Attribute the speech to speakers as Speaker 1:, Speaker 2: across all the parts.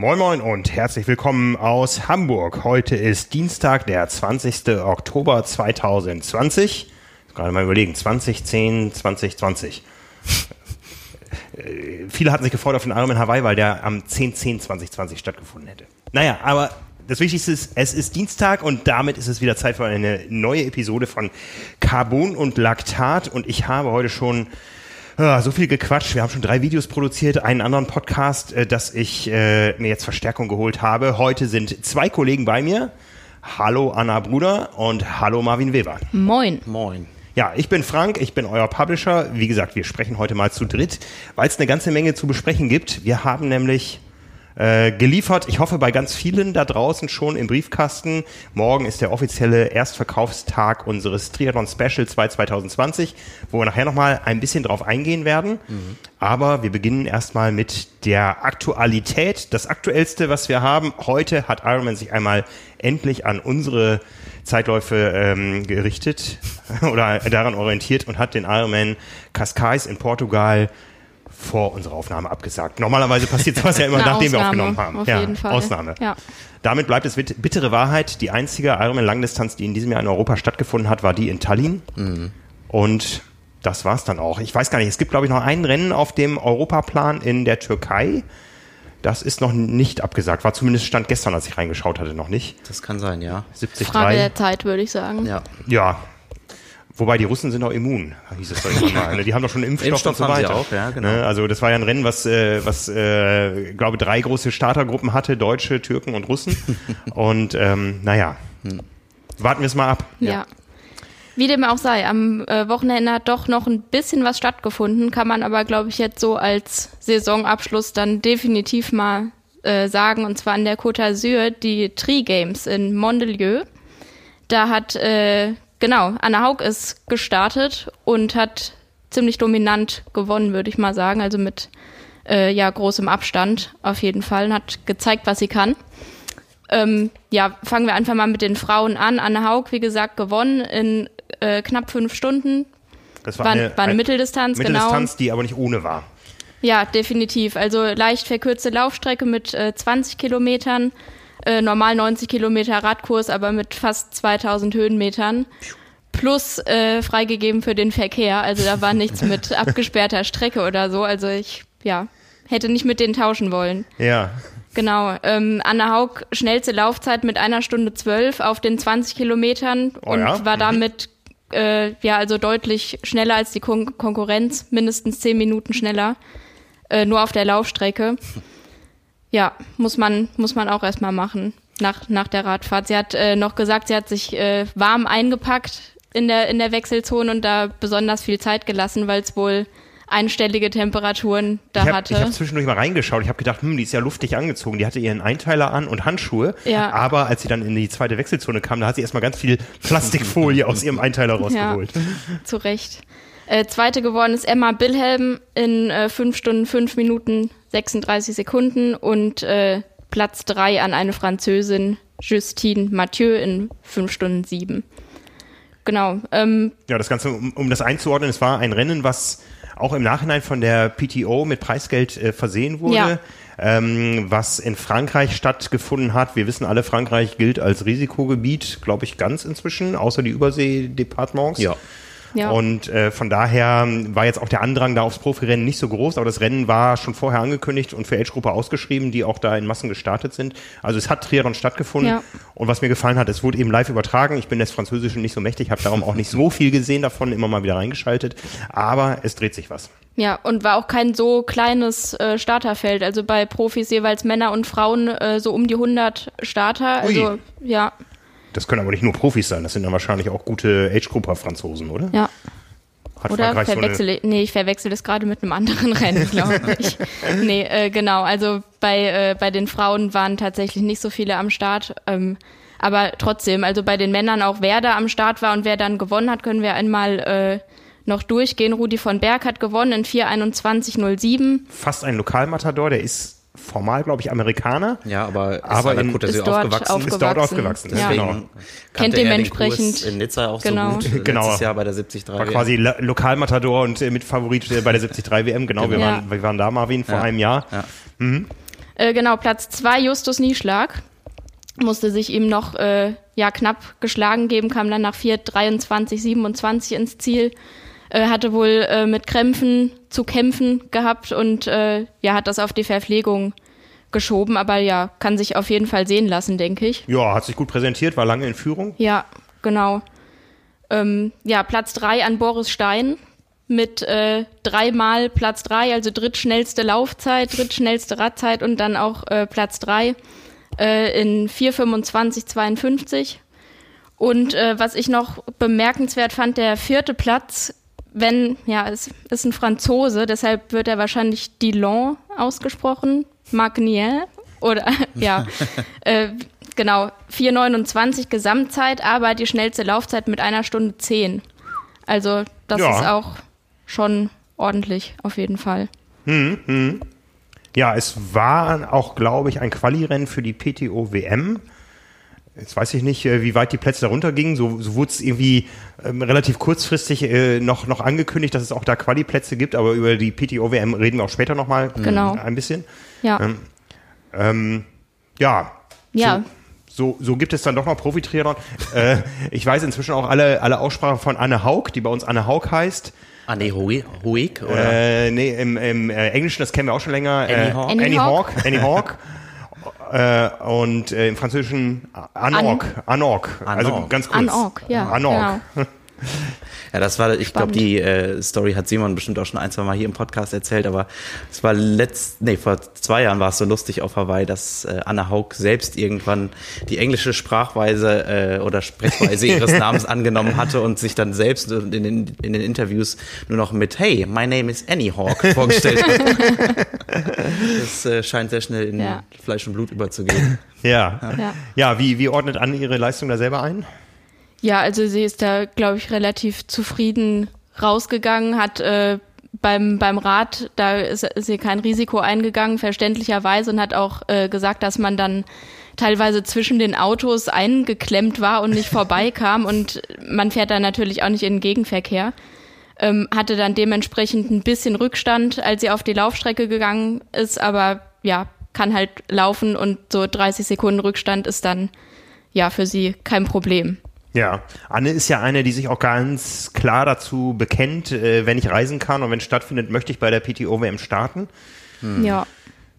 Speaker 1: Moin Moin und herzlich willkommen aus Hamburg. Heute ist Dienstag, der 20. Oktober 2020. Gerade mal überlegen, 2010, 2020. Äh, viele hatten sich gefreut auf den Ironman Hawaii, weil der am 10.10.2020 stattgefunden hätte. Naja, aber das Wichtigste ist, es ist Dienstag und damit ist es wieder Zeit für eine neue Episode von Carbon und Laktat und ich habe heute schon so viel gequatscht. Wir haben schon drei Videos produziert, einen anderen Podcast, äh, dass ich äh, mir jetzt Verstärkung geholt habe. Heute sind zwei Kollegen bei mir. Hallo Anna Bruder und hallo Marvin Weber.
Speaker 2: Moin.
Speaker 3: Moin.
Speaker 1: Ja, ich bin Frank, ich bin euer Publisher. Wie gesagt, wir sprechen heute mal zu dritt, weil es eine ganze Menge zu besprechen gibt. Wir haben nämlich äh, geliefert. Ich hoffe bei ganz vielen da draußen schon im Briefkasten. Morgen ist der offizielle Erstverkaufstag unseres Triathlon Special 2 2020, wo wir nachher nochmal ein bisschen drauf eingehen werden. Mhm. Aber wir beginnen erstmal mit der Aktualität. Das Aktuellste, was wir haben. Heute hat Ironman sich einmal endlich an unsere Zeitläufe ähm, gerichtet oder daran orientiert und hat den Ironman Cascais in Portugal vor unserer Aufnahme abgesagt. Normalerweise passiert sowas ja immer, nachdem Ausnahme, wir aufgenommen haben.
Speaker 2: Auf
Speaker 1: ja,
Speaker 2: jeden Fall.
Speaker 1: Ausnahme.
Speaker 2: Ja.
Speaker 1: Damit bleibt es bittere Wahrheit. Die einzige Ironman-Langdistanz, die in diesem Jahr in Europa stattgefunden hat, war die in Tallinn. Mhm. Und das war's dann auch. Ich weiß gar nicht, es gibt, glaube ich, noch ein Rennen auf dem Europaplan in der Türkei. Das ist noch nicht abgesagt. War zumindest Stand gestern, als ich reingeschaut hatte, noch nicht.
Speaker 3: Das kann sein, ja.
Speaker 1: 73.
Speaker 2: Frage der Zeit, würde ich sagen.
Speaker 3: Ja.
Speaker 1: Ja, Wobei die Russen sind auch immun, hieß es doch immer mal. Ne? Die haben doch schon Impfstoff, Impfstoff und so weiter.
Speaker 3: Auch, ja, genau.
Speaker 1: Ne? Also das war ja ein Rennen, was, äh, was äh, glaube drei große Startergruppen hatte, Deutsche, Türken und Russen. und ähm, naja, hm. warten wir es mal ab.
Speaker 2: Ja. ja. Wie dem auch sei, am äh, Wochenende hat doch noch ein bisschen was stattgefunden, kann man aber, glaube ich, jetzt so als Saisonabschluss dann definitiv mal äh, sagen, und zwar an der Côte d'Azur, die Tri Games in Mondelieu. Da hat äh, Genau, Anna Haug ist gestartet und hat ziemlich dominant gewonnen, würde ich mal sagen. Also mit äh, ja, großem Abstand auf jeden Fall und hat gezeigt, was sie kann. Ähm, ja, fangen wir einfach mal mit den Frauen an. Anne Haug, wie gesagt, gewonnen in äh, knapp fünf Stunden.
Speaker 1: Das war, war eine, war eine Mitteldistanz, Mitteldistanz, genau. Mitteldistanz, die aber nicht ohne war.
Speaker 2: Ja, definitiv. Also leicht verkürzte Laufstrecke mit äh, 20 Kilometern äh, normal 90 Kilometer Radkurs, aber mit fast 2000 Höhenmetern. Plus äh, freigegeben für den Verkehr. Also da war nichts mit abgesperrter Strecke oder so. Also ich, ja, hätte nicht mit denen tauschen wollen.
Speaker 1: Ja.
Speaker 2: Genau. Ähm, Anna Haug schnellste Laufzeit mit einer Stunde zwölf auf den 20 Kilometern oh, und ja? war damit äh, ja also deutlich schneller als die Kon Konkurrenz, mindestens zehn Minuten schneller, äh, nur auf der Laufstrecke. Ja, muss man, muss man auch erstmal machen nach, nach der Radfahrt. Sie hat äh, noch gesagt, sie hat sich äh, warm eingepackt in der, in der Wechselzone und da besonders viel Zeit gelassen, weil es wohl einstellige Temperaturen da
Speaker 1: ich hab,
Speaker 2: hatte.
Speaker 1: Ich habe zwischendurch mal reingeschaut. Ich habe gedacht, hm, die ist ja luftig angezogen. Die hatte ihren Einteiler an und Handschuhe.
Speaker 2: Ja.
Speaker 1: Aber als sie dann in die zweite Wechselzone kam, da hat sie erstmal ganz viel Plastikfolie aus ihrem Einteiler rausgeholt. Ja,
Speaker 2: zu Recht. Äh, zweite geworden ist Emma Bilhelm in äh, 5 Stunden, 5 Minuten, 36 Sekunden und äh, Platz 3 an eine Französin, Justine Mathieu in 5 Stunden 7. Genau.
Speaker 1: Ähm, ja, das Ganze, um, um das einzuordnen, es war ein Rennen, was auch im Nachhinein von der PTO mit Preisgeld äh, versehen wurde. Ja. Ähm, was in Frankreich stattgefunden hat. Wir wissen alle, Frankreich gilt als Risikogebiet, glaube ich, ganz inzwischen, außer die Überseedepartements.
Speaker 3: Ja.
Speaker 1: Ja. Und äh, von daher war jetzt auch der Andrang da aufs Profirennen nicht so groß, aber das Rennen war schon vorher angekündigt und für Age-Gruppe ausgeschrieben, die auch da in Massen gestartet sind. Also es hat Triathlon stattgefunden ja. und was mir gefallen hat, es wurde eben live übertragen. Ich bin des Französischen nicht so mächtig, habe darum auch nicht so viel gesehen davon, immer mal wieder reingeschaltet, aber es dreht sich was.
Speaker 2: Ja, und war auch kein so kleines äh, Starterfeld. Also bei Profis jeweils Männer und Frauen äh, so um die 100 Starter. Also Ui. ja.
Speaker 1: Das können aber nicht nur Profis sein, das sind dann wahrscheinlich auch gute Age-Grupper-Franzosen, oder?
Speaker 2: Ja. Hat oder verwechsel so nee, ich verwechsel das gerade mit einem anderen Rennen, glaube ich. nee, äh, genau. Also bei, äh, bei den Frauen waren tatsächlich nicht so viele am Start. Ähm, aber trotzdem, also bei den Männern auch, wer da am Start war und wer dann gewonnen hat, können wir einmal äh, noch durchgehen. Rudi von Berg hat gewonnen in 4.21.07.
Speaker 1: Fast ein Lokalmatador, der ist formal, glaube ich, Amerikaner.
Speaker 3: Ja, aber,
Speaker 1: aber in,
Speaker 2: ist, dort aufgewachsen.
Speaker 1: aufgewachsen. Ist dort aufgewachsen.
Speaker 2: Ja. Genau. Kennt dementsprechend.
Speaker 3: in Nizza auch
Speaker 2: genau.
Speaker 3: so gut.
Speaker 1: Genau.
Speaker 3: Letztes Jahr bei der 73
Speaker 1: War quasi Lokalmatador und äh, mit Favorit bei der 73 WM. Genau, wir, ja. waren, wir waren da, Marvin, vor
Speaker 3: ja.
Speaker 1: einem Jahr.
Speaker 3: Ja.
Speaker 1: Mhm.
Speaker 2: Äh, genau, Platz zwei Justus Nieschlag. Musste sich ihm noch äh, ja, knapp geschlagen geben, kam dann nach 4, 23, 27 ins Ziel. Äh, hatte wohl äh, mit Krämpfen zu kämpfen gehabt und äh, ja, hat das auf die Verpflegung geschoben, aber ja, kann sich auf jeden Fall sehen lassen, denke ich.
Speaker 1: Ja, hat sich gut präsentiert, war lange in Führung.
Speaker 2: Ja, genau. Ähm, ja, Platz drei an Boris Stein mit äh, dreimal Platz drei, also drittschnellste Laufzeit, drittschnellste Radzeit und dann auch äh, Platz drei äh, in 4,25,52. Und äh, was ich noch bemerkenswert fand, der vierte Platz, wenn, ja, es ist ein Franzose, deshalb wird er wahrscheinlich Dillon ausgesprochen, Magnier oder ja, äh, genau, 4,29 Gesamtzeit, aber die schnellste Laufzeit mit einer Stunde 10. Also das
Speaker 1: Ja.
Speaker 2: ist auch schon ordentlich, auf jeden Fall.
Speaker 1: Ja, es war auch, glaube ich, ein Quali-Rennen für die PTO WM. Jetzt weiß ich nicht, äh, wie weit die Plätze darunter gingen. So, so wurde es irgendwie ähm, relativ kurzfristig äh, noch, noch angekündigt, dass es auch da Quali-Plätze gibt, aber über die PTO WM reden wir auch später nochmal
Speaker 2: Genau.
Speaker 1: ein bisschen.
Speaker 2: Ja,
Speaker 1: Ähm, ja.
Speaker 2: ja,
Speaker 1: So, so gibt es dann doch noch Profi-Triathlon. äh, ich weiß inzwischen auch alle, alle Aussprachen von Anne Haug, die bei uns Anne Haug heißt.
Speaker 3: Anne oder?
Speaker 1: Äh, nee, im, im äh, Englischen, das kennen wir auch schon länger.
Speaker 3: Annie
Speaker 1: äh,
Speaker 3: Hawk.
Speaker 2: Annie. Hawk.
Speaker 1: Annie Hawk. äh, und äh, im Französischen Anork. Anork. Also
Speaker 3: Anork.
Speaker 1: ganz kurz.
Speaker 2: Anork, ja,
Speaker 1: Anork.
Speaker 3: Ja, das war, ich glaube, die äh, Story hat Simon bestimmt auch schon ein, zwei Mal hier im Podcast erzählt, aber es war letzt, nee, vor zwei Jahren war es so lustig auf Hawaii, dass äh, Anna Haug selbst irgendwann die englische Sprachweise äh, oder Sprechweise ihres Namens angenommen hatte und sich dann selbst in den, in den Interviews nur noch mit Hey, my name is Annie Hawk vorgestellt hat. das äh, scheint sehr schnell in
Speaker 2: Ja.
Speaker 3: Fleisch und Blut überzugehen.
Speaker 1: Ja.
Speaker 2: ja.
Speaker 1: Ja, wie, wie ordnet Anne ihre Leistung da selber ein?
Speaker 2: Ja, also sie ist da, glaube ich, relativ zufrieden rausgegangen, hat äh, beim, beim Rad, da ist, ist sie kein Risiko eingegangen, verständlicherweise, und hat auch äh, gesagt, dass man dann teilweise zwischen den Autos eingeklemmt war und nicht vorbeikam und man fährt dann natürlich auch nicht in den Gegenverkehr. Ähm, hatte dann dementsprechend ein bisschen Rückstand, als sie auf die Laufstrecke gegangen ist, aber ja, kann halt laufen und so 30 Sekunden Rückstand ist dann ja für sie kein Problem.
Speaker 1: Ja, Anne ist ja eine, die sich auch ganz klar dazu bekennt, äh, wenn ich reisen kann und wenn es stattfindet, möchte ich bei der PTO WM starten.
Speaker 2: Ja.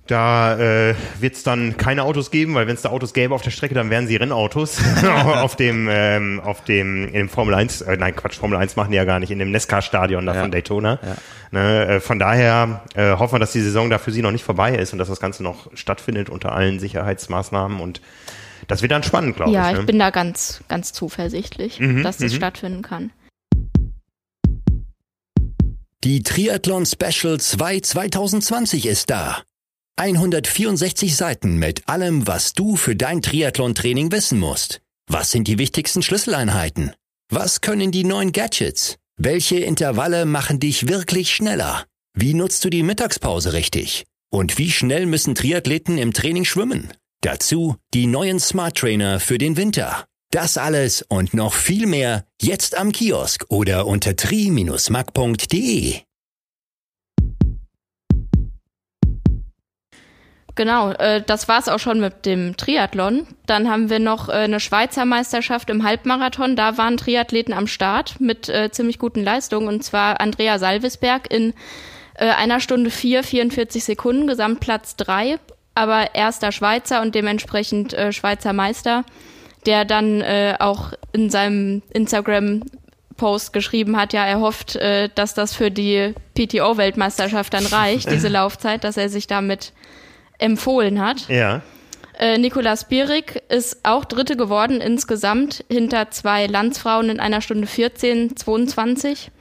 Speaker 1: Da äh, wird es dann keine Autos geben, weil wenn es da Autos gäbe auf der Strecke, dann wären sie Rennautos auf dem ähm, auf dem in dem Formel 1, äh, nein Quatsch, Formel 1 machen die ja gar nicht, in dem NESCAR-Stadion da
Speaker 3: Ja.
Speaker 1: von Daytona. Ne, äh, von daher äh, hoffen wir, dass die Saison da für sie noch nicht vorbei ist und dass das Ganze noch stattfindet unter allen Sicherheitsmaßnahmen und das wird dann spannend, glaube
Speaker 2: Ja,
Speaker 1: ich.
Speaker 2: ich
Speaker 1: Ne?
Speaker 2: bin da ganz, ganz zuversichtlich,
Speaker 1: Mhm,
Speaker 2: dass das
Speaker 1: mhm.
Speaker 2: stattfinden kann.
Speaker 4: Die Triathlon Special 2 2020 ist da. 164 Seiten mit allem, was du für dein Triathlon-Training wissen musst. Was sind die wichtigsten Schlüsseleinheiten? Was können die neuen Gadgets? Welche Intervalle machen dich wirklich schneller? Wie nutzt du die Mittagspause richtig? Und wie schnell müssen Triathleten im Training schwimmen? Dazu die neuen Smart Trainer für den Winter. Das alles und noch viel mehr jetzt am Kiosk oder unter tri-mac.de.
Speaker 2: Genau, äh, das war's auch schon mit dem Triathlon. Dann haben wir noch äh, eine Schweizer Meisterschaft im Halbmarathon. Da waren Triathleten am Start mit äh, ziemlich guten Leistungen. Und zwar Andrea Salvesberg in äh, einer Stunde vier, 44 Sekunden, Gesamtplatz drei, aber erster Schweizer und dementsprechend äh, Schweizer Meister, der dann äh, auch in seinem Instagram Post geschrieben hat, ja, er hofft, äh, dass das für die PTO-Weltmeisterschaft dann reicht, diese Laufzeit, dass er sich damit empfohlen hat.
Speaker 1: Ja.
Speaker 2: Äh, Nicolas Bierig ist auch Dritte geworden insgesamt hinter zwei Landsfrauen in einer Stunde 14, 22.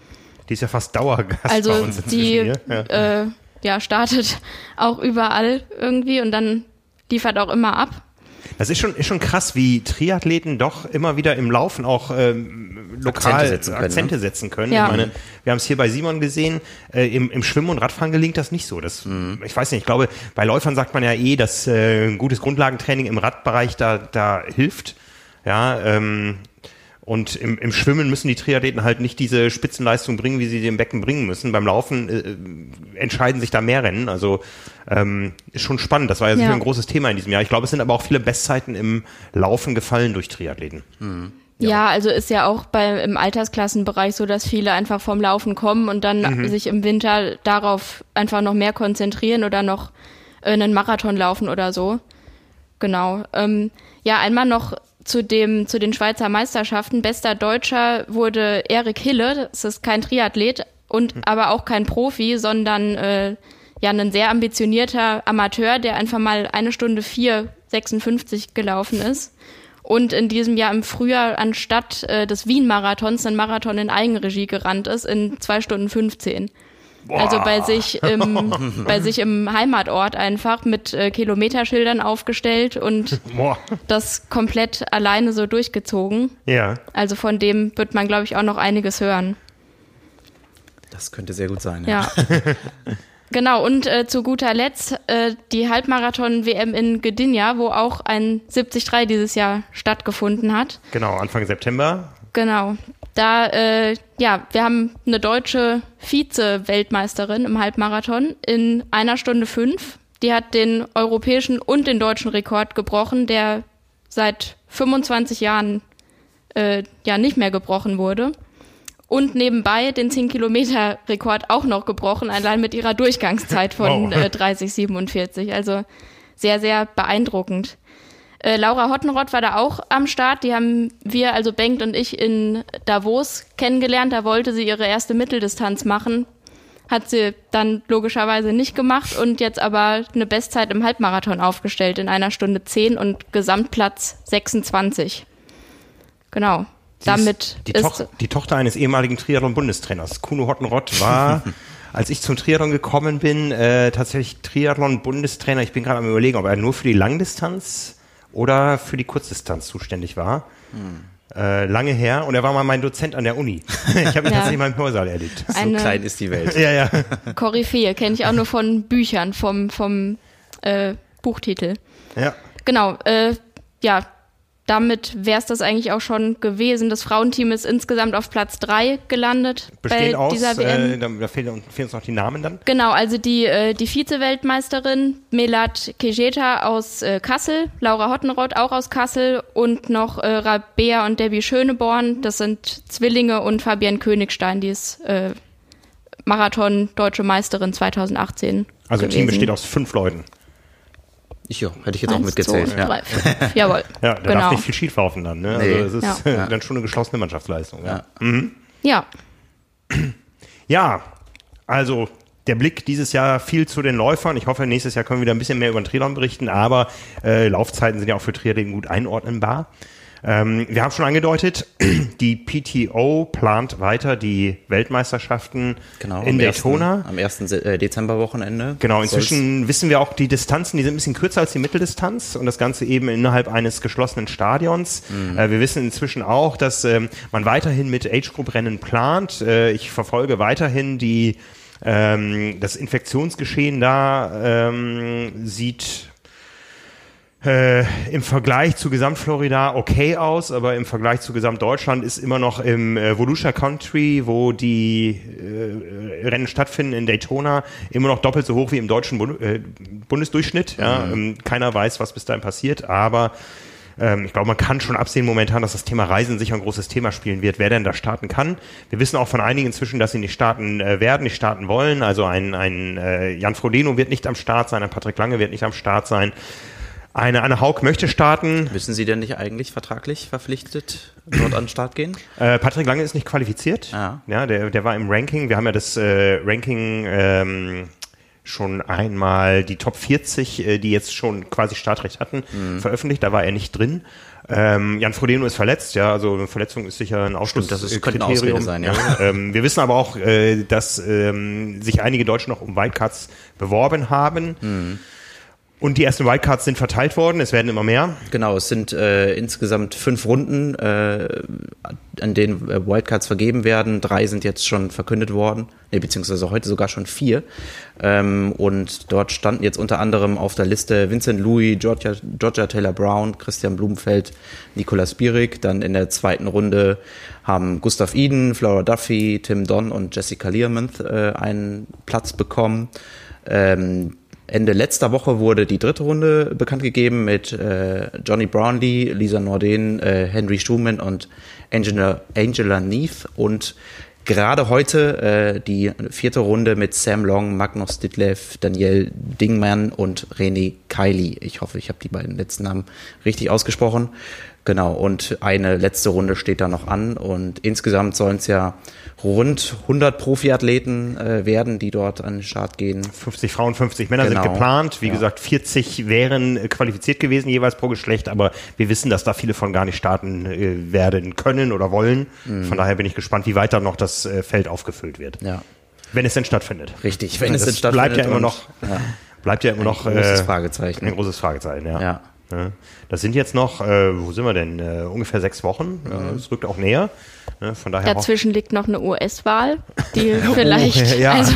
Speaker 1: Die ist ja fast Dauergast bei
Speaker 2: Also
Speaker 1: uns inzwischen
Speaker 2: die
Speaker 1: hier. Ja.
Speaker 2: äh, ja, startet auch überall irgendwie und dann liefert auch immer ab.
Speaker 1: Das ist schon, ist schon krass, wie Triathleten doch immer wieder im Laufen auch ähm, lokal
Speaker 3: Akzente setzen können,
Speaker 1: Akzente
Speaker 3: ne?
Speaker 1: setzen können.
Speaker 2: Ja.
Speaker 1: Ich meine, wir haben es hier bei Simon gesehen, äh, im, im Schwimmen und Radfahren gelingt das nicht so. Das, Ich weiß nicht, ich glaube, bei Läufern sagt man ja eh, dass äh, ein gutes Grundlagentraining im Radbereich da, da hilft. Ja, ähm, Und im, im Schwimmen müssen die Triathleten halt nicht diese Spitzenleistung bringen, wie sie sie im Becken bringen müssen. Beim Laufen äh, entscheiden sich da mehr Rennen. Also ähm, ist schon spannend. Das war ja, sicher
Speaker 2: Ja.
Speaker 1: ein großes Thema in diesem Jahr. Ich glaube, es sind aber auch viele Bestzeiten im Laufen gefallen durch Triathleten.
Speaker 2: Ja. also ist ja auch bei, im Altersklassenbereich so, dass viele einfach vom Laufen kommen und dann sich im Winter darauf einfach noch mehr konzentrieren oder noch äh, einen Marathon laufen oder so. Genau. Ähm, ja, einmal noch zu dem, zu den Schweizer Meisterschaften. Bester Deutscher wurde Erik Hille. Das ist kein Triathlet und aber auch kein Profi, sondern äh, ja ein sehr ambitionierter Amateur, der einfach mal eine Stunde 4,56 gelaufen ist. Und in diesem Jahr im Frühjahr anstatt äh, des Wien-Marathons einen Marathon in Eigenregie gerannt ist in zwei Stunden 15. Also bei sich im, bei sich im Heimatort einfach mit äh, Kilometerschildern aufgestellt und
Speaker 1: Boah.
Speaker 2: das komplett alleine so durchgezogen.
Speaker 1: Ja.
Speaker 2: Also von dem wird man, glaube ich, auch noch einiges hören.
Speaker 3: Das könnte sehr gut sein.
Speaker 2: Ja. genau, und äh, zu guter Letzt äh, die Halbmarathon-WM in Gdynia, wo auch ein 73 dieses Jahr stattgefunden hat.
Speaker 1: Genau, Anfang September.
Speaker 2: Genau. Da, äh, ja, wir haben eine deutsche Vize-Weltmeisterin im Halbmarathon in einer Stunde fünf. Die hat den europäischen und den deutschen Rekord gebrochen, der seit 25 Jahren äh, ja nicht mehr gebrochen wurde. Und nebenbei den 10-Kilometer-Rekord auch noch gebrochen, allein mit ihrer Durchgangszeit von
Speaker 1: Wow.
Speaker 2: äh, 30,47. Also sehr, sehr beeindruckend. Äh, Laura Hottenrott war da auch am Start. Die haben wir, also Bengt und ich, in Davos kennengelernt. Da wollte sie ihre erste Mitteldistanz machen. Hat sie dann logischerweise nicht gemacht und jetzt aber eine Bestzeit im Halbmarathon aufgestellt in einer Stunde 10 und Gesamtplatz 26. Genau.
Speaker 1: Sie
Speaker 2: Damit
Speaker 1: ist die,
Speaker 2: ist,
Speaker 1: Toch die Tochter eines ehemaligen Triathlon-Bundestrainers. Kuno Hottenrott war, als ich zum Triathlon gekommen bin, äh, tatsächlich Triathlon-Bundestrainer. Ich bin gerade am überlegen, ob er nur für die Langdistanz oder für die Kurzdistanz zuständig war. Äh, lange her. Und er war mal mein Dozent an der Uni. ich habe ihn
Speaker 2: Ja.
Speaker 1: tatsächlich mal im Hörsaal erlebt.
Speaker 3: So
Speaker 2: Eine-
Speaker 3: klein ist die Welt.
Speaker 1: ja, ja.
Speaker 2: Koryphäe, kenne ich auch nur von Büchern, vom, vom äh, Buchtitel.
Speaker 1: ja.
Speaker 2: Genau, äh, ja, damit wäre es das eigentlich auch schon gewesen. Das Frauenteam ist insgesamt auf Platz drei gelandet
Speaker 1: Bestehend
Speaker 2: bei
Speaker 1: aus,
Speaker 2: dieser WM.
Speaker 1: äh, da, fehlen, fehlen uns noch die Namen dann.
Speaker 2: Genau, also die, äh, die Vize-Weltmeisterin Melat Kejeta aus äh, Kassel, Laura Hottenrott auch aus Kassel und noch äh, Rabea und Debbie Schöneborn, das sind Zwillinge und Fabienne Königstein, die ist äh, Marathon-Deutsche Meisterin 2018
Speaker 1: Also
Speaker 2: gewesen.
Speaker 1: Team besteht aus fünf Leuten.
Speaker 3: Ich, ja, hätte ich jetzt auch
Speaker 2: Eins,
Speaker 3: mitgezählt.
Speaker 2: zwei,
Speaker 3: Ja.
Speaker 2: drei, fünf. Jawohl.
Speaker 1: Ja, da
Speaker 2: genau.
Speaker 1: darf nicht viel schief laufen dann. Ne?
Speaker 3: Nee.
Speaker 1: Also es ist
Speaker 2: Ja.
Speaker 1: dann schon eine geschlossene Mannschaftsleistung. Ja.
Speaker 2: Ja,
Speaker 1: Ja, also der Blick dieses Jahr viel zu den Läufern. Ich hoffe, nächstes Jahr können wir wieder ein bisschen mehr über den Triathlon berichten, aber äh, Laufzeiten sind ja auch für Triathleten gut einordnenbar. Ähm, wir haben schon angedeutet, die PTO plant weiter die Weltmeisterschaften
Speaker 3: Genau,
Speaker 1: in Daytona.
Speaker 3: Am 1. Se- äh, Dezemberwochenende.
Speaker 1: Genau,
Speaker 3: Soll's-
Speaker 1: inzwischen wissen wir auch, die Distanzen, die sind ein bisschen kürzer als die Mitteldistanz und das Ganze eben innerhalb eines geschlossenen Stadions. Äh, wir wissen inzwischen auch, dass ähm, man weiterhin mit Age-Group-Rennen plant. Äh, ich verfolge weiterhin die ähm, das Infektionsgeschehen da ähm, sieht äh, im Vergleich zu Gesamtflorida okay aus, aber im Vergleich zu Gesamtdeutschland ist immer noch im äh, Volusia Country, wo die äh, Rennen stattfinden in Daytona, immer noch doppelt so hoch wie im deutschen Bund äh, Bundesdurchschnitt. Ja, ähm, keiner weiß, was bis dahin passiert, aber ähm, ich glaube, man kann schon absehen momentan, dass das Thema Reisen sicher ein großes Thema spielen wird, wer denn da starten kann. Wir wissen auch von einigen inzwischen, dass sie nicht starten äh, werden, nicht starten wollen. Also ein, ein äh, Jan Frodeno wird nicht am Start sein, ein Patrick Lange wird nicht am Start sein. Eine Anne Haug möchte starten.
Speaker 3: Müssen Sie denn nicht eigentlich vertraglich verpflichtet dort an den Start gehen?
Speaker 1: Äh, Patrick Lange ist nicht qualifiziert.
Speaker 3: Ah.
Speaker 1: Ja, der, der war im Ranking. Wir haben ja das äh, Ranking ähm, schon einmal die Top 40, äh, die jetzt schon quasi Startrecht hatten,
Speaker 3: Mhm.
Speaker 1: veröffentlicht. Da war er nicht drin. Ähm, Jan Frodeno ist verletzt, ja, also eine Verletzung ist sicher ein
Speaker 3: Stimmt, das ist-
Speaker 1: Ausschlusskriterium.
Speaker 3: sein, ja.
Speaker 1: ähm, wir wissen aber auch, äh, dass ähm, sich einige Deutsche noch um Wildcards beworben haben.
Speaker 3: Mhm.
Speaker 1: Und die ersten Wildcards sind verteilt worden, es werden immer mehr.
Speaker 3: Genau, es sind äh, insgesamt fünf Runden, äh, an denen äh, Wildcards vergeben werden. Drei sind jetzt schon verkündet worden, nee, beziehungsweise heute sogar schon vier. Ähm, und dort standen jetzt unter anderem auf der Liste Vincent Louis, Georgia, Georgia Taylor Brown, Christian Blumenfeld, Nicolas Bierig. Dann in der zweiten Runde haben Gustav Eden, Flora Duffy, Tim Don und Jessica Learmonth äh, einen Platz bekommen. Ähm, Ende letzter Woche wurde die dritte Runde bekannt gegeben mit äh, Johnny Brownlee, Lisa Norden, äh, Henry Schumann und Angela, Angela Neath und gerade heute äh, die vierte Runde mit Sam Long, Magnus Ditlev, Daniel Dingman und René Kiley. Ich hoffe, ich habe die beiden letzten Namen richtig ausgesprochen. Genau, und eine letzte Runde steht da noch an und insgesamt sollen es ja rund 100 Profiathleten äh, werden, die dort an den Start gehen.
Speaker 1: 50 Frauen, 50 Männer
Speaker 3: Genau.
Speaker 1: sind geplant. Wie
Speaker 3: Ja.
Speaker 1: gesagt, 40 wären äh, qualifiziert gewesen, jeweils pro Geschlecht, aber wir wissen, dass da viele von gar nicht starten äh, werden können oder wollen.
Speaker 3: Mhm.
Speaker 1: Von daher bin ich gespannt, wie weiter noch das äh, Feld aufgefüllt wird.
Speaker 3: Ja,
Speaker 1: Wenn es denn stattfindet.
Speaker 3: richtig. Wenn es
Speaker 1: das
Speaker 3: denn stattfindet
Speaker 1: bleibt ja immer noch,
Speaker 3: Ja,
Speaker 1: bleibt ja immer noch
Speaker 3: ein großes
Speaker 1: äh,
Speaker 3: Fragezeichen.
Speaker 1: ein großes Fragezeichen, ja.
Speaker 3: Ja.
Speaker 1: Das sind jetzt noch, äh, wo sind wir denn? Äh, ungefähr sechs Wochen.
Speaker 3: Mhm.
Speaker 1: Ja, Es rückt auch näher. Ne, von daher
Speaker 2: Dazwischen liegt noch eine US-Wahl, die vielleicht,
Speaker 1: ja.
Speaker 2: also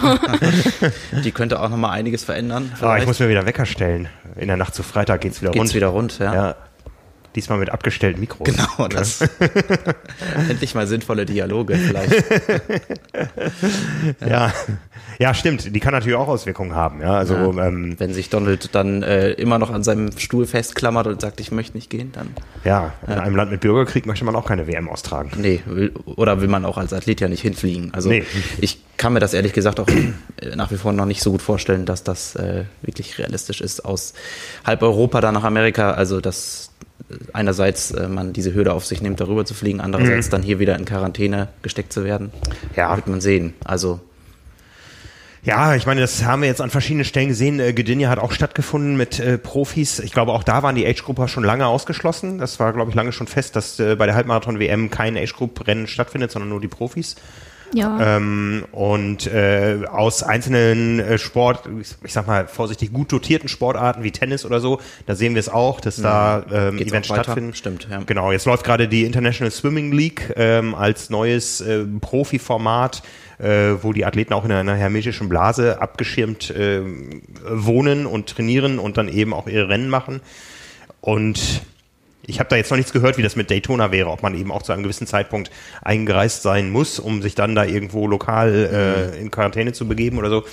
Speaker 3: Die könnte auch nochmal einiges verändern.
Speaker 1: Ah, ich muss mir wieder Wecker stellen. In der Nacht zu Freitag geht's wieder
Speaker 3: Geht's
Speaker 1: rund.
Speaker 3: wieder rund, ja.
Speaker 1: Ja. Diesmal mit abgestellten Mikros.
Speaker 3: Genau, das. Endlich mal sinnvolle Dialoge vielleicht.
Speaker 1: Ja. ja, stimmt. Die kann natürlich auch Auswirkungen haben. Ja, also
Speaker 3: Ja.
Speaker 1: ähm,
Speaker 3: Wenn sich Donald dann äh, immer noch an seinem Stuhl festklammert und sagt, ich möchte nicht gehen, dann
Speaker 1: ja, in einem Land mit Bürgerkrieg möchte man auch keine WM austragen.
Speaker 3: nee, will, oder will man auch als Athlet ja nicht hinfliegen. Also
Speaker 1: Nee.
Speaker 3: ich kann mir das ehrlich gesagt auch äh, nach wie vor noch nicht so gut vorstellen, dass das äh, wirklich realistisch ist, aus halb Europa dann nach Amerika. Also dass äh, einerseits äh, man diese Hürde auf sich nimmt, darüber zu fliegen, andererseits dann hier wieder in Quarantäne gesteckt zu werden.
Speaker 1: Ja.
Speaker 3: Wird man sehen. Also
Speaker 1: Ja, ich meine, das haben wir jetzt an verschiedenen Stellen gesehen. Äh, Gdynia hat auch stattgefunden mit äh, Profis. Ich glaube, auch da waren die Age-Grupper schon lange ausgeschlossen. Das war, glaube ich, lange schon fest, dass äh, bei der Halbmarathon-WM kein Age-Group-Rennen stattfindet, sondern nur die Profis.
Speaker 2: Ja.
Speaker 1: Ähm, und äh, aus einzelnen äh, Sport, ich, ich sag mal vorsichtig gut dotierten Sportarten wie Tennis oder so, da sehen wir es auch, dass da ähm,
Speaker 3: Geht's
Speaker 1: Events stattfinden.
Speaker 3: Stimmt, ja.
Speaker 1: Genau, jetzt läuft gerade die International Swimming League ähm, als neues äh, Profiformat, äh, wo die Athleten auch in einer hermetischen Blase abgeschirmt äh, wohnen und trainieren und dann eben auch ihre Rennen machen. Und ich habe da jetzt noch nichts gehört, wie das mit Daytona wäre, ob man eben auch zu einem gewissen Zeitpunkt eingereist sein muss, um sich dann da irgendwo lokal äh, in Quarantäne zu begeben oder so.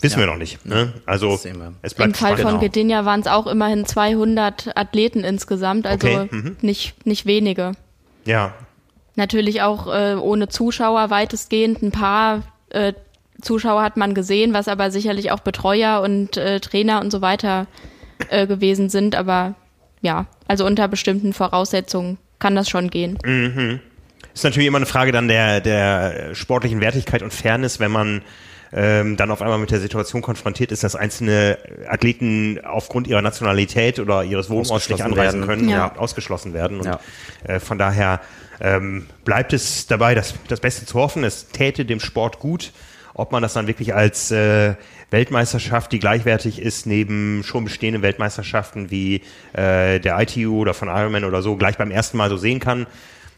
Speaker 1: Wissen wir noch nicht. Ne? Also
Speaker 3: Das sehen wir.
Speaker 1: es
Speaker 2: Im
Speaker 1: bleibt
Speaker 2: Fall
Speaker 1: spannend.
Speaker 2: von Gdynia waren es auch immerhin 200 Athleten insgesamt, also
Speaker 1: Okay, mhm.
Speaker 2: nicht, nicht wenige.
Speaker 1: Ja,
Speaker 2: Natürlich auch äh, ohne Zuschauer weitestgehend. Ein paar äh, Zuschauer hat man gesehen, was aber sicherlich auch Betreuer und äh, Trainer und so weiter äh, gewesen sind. Aber ja, also unter bestimmten Voraussetzungen kann das schon gehen.
Speaker 1: Ist natürlich immer eine Frage dann der, der sportlichen Wertigkeit und Fairness, wenn man ähm, dann auf einmal mit der Situation konfrontiert ist, dass einzelne Athleten aufgrund ihrer Nationalität oder ihres Wohnorts nicht anreisen
Speaker 3: werden.
Speaker 1: können
Speaker 2: Ja.
Speaker 1: und ausgeschlossen werden. Und
Speaker 3: Ja.
Speaker 1: äh, von daher ähm, bleibt es dabei, das, das Beste zu hoffen. Es täte dem Sport gut. Ob man das dann wirklich als äh, Weltmeisterschaft, die gleichwertig ist, neben schon bestehenden Weltmeisterschaften wie äh, der ITU oder von Ironman oder so, gleich beim ersten Mal so sehen kann,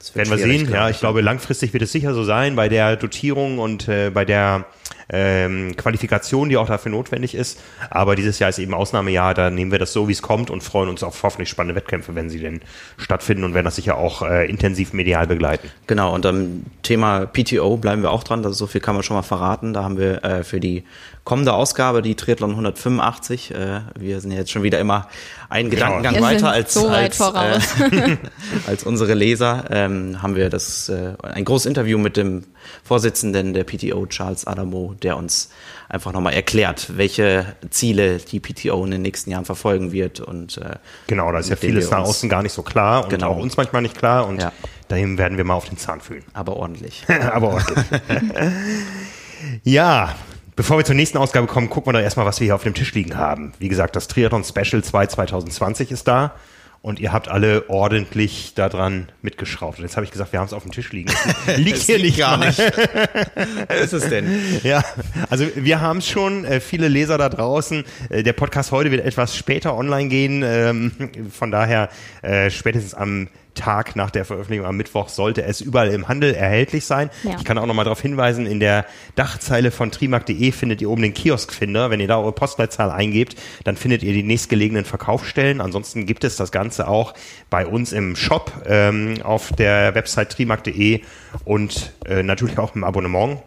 Speaker 3: Das
Speaker 1: werden wir sehen. Ja,
Speaker 3: ich,
Speaker 1: ich glaube, langfristig wird es sicher so sein bei der Dotierung und äh, bei der ähm, Qualifikation, die auch dafür notwendig ist. Aber dieses Jahr ist eben Ausnahmejahr, da nehmen wir das so, wie es kommt und freuen uns auf hoffentlich spannende Wettkämpfe, wenn sie denn stattfinden und werden das sicher auch äh, intensiv medial begleiten.
Speaker 3: Genau, und am Thema PTO bleiben wir auch dran, also so viel kann man schon mal verraten. Da haben wir äh, für die kommende Ausgabe, die Triathlon 185, äh, wir sind ja jetzt schon wieder immer einen Gedankengang
Speaker 2: Wir sind
Speaker 3: weiter als,
Speaker 2: so weit
Speaker 3: als,
Speaker 2: voraus.
Speaker 3: Äh, als unsere Leser, ähm, haben wir das äh, ein großes Interview mit dem Vorsitzenden der PTO, Charles Adamo, der uns einfach nochmal erklärt, welche Ziele die PTO in den nächsten Jahren verfolgen wird und äh,
Speaker 1: Genau, da ist ja vieles nach außen gar nicht so klar und
Speaker 3: Genau.
Speaker 1: auch uns manchmal nicht klar und
Speaker 3: Ja.
Speaker 1: dahin werden wir mal auf den Zahn fühlen.
Speaker 3: aber ordentlich.
Speaker 1: Aber ordentlich. ja, bevor wir zur nächsten Ausgabe kommen, gucken wir doch erstmal, was wir hier auf dem Tisch liegen haben. Wie gesagt, das Triathlon Special 2 2020 ist da. Und ihr habt alle ordentlich daran mitgeschraubt. Und jetzt habe ich gesagt, wir haben es auf dem Tisch liegen. Liegt hier nicht
Speaker 3: gar
Speaker 1: mal.
Speaker 3: nicht. Was ist es denn?
Speaker 1: Ja, also wir haben es schon, äh, viele Leser da draußen. Äh, der Podcast heute wird etwas später online gehen. Ähm, von daher äh, spätestens am Tag nach der Veröffentlichung am Mittwoch sollte es überall im Handel erhältlich sein.
Speaker 2: Ja.
Speaker 1: Ich kann auch nochmal darauf hinweisen, in der Dachzeile von trimark.de findet ihr oben den Kioskfinder. Wenn ihr da eure Postleitzahl eingebt, dann findet ihr die nächstgelegenen Verkaufsstellen. Ansonsten gibt es das Ganze auch bei uns im Shop ähm, auf der Website trimark.de und äh, natürlich auch im Abonnement.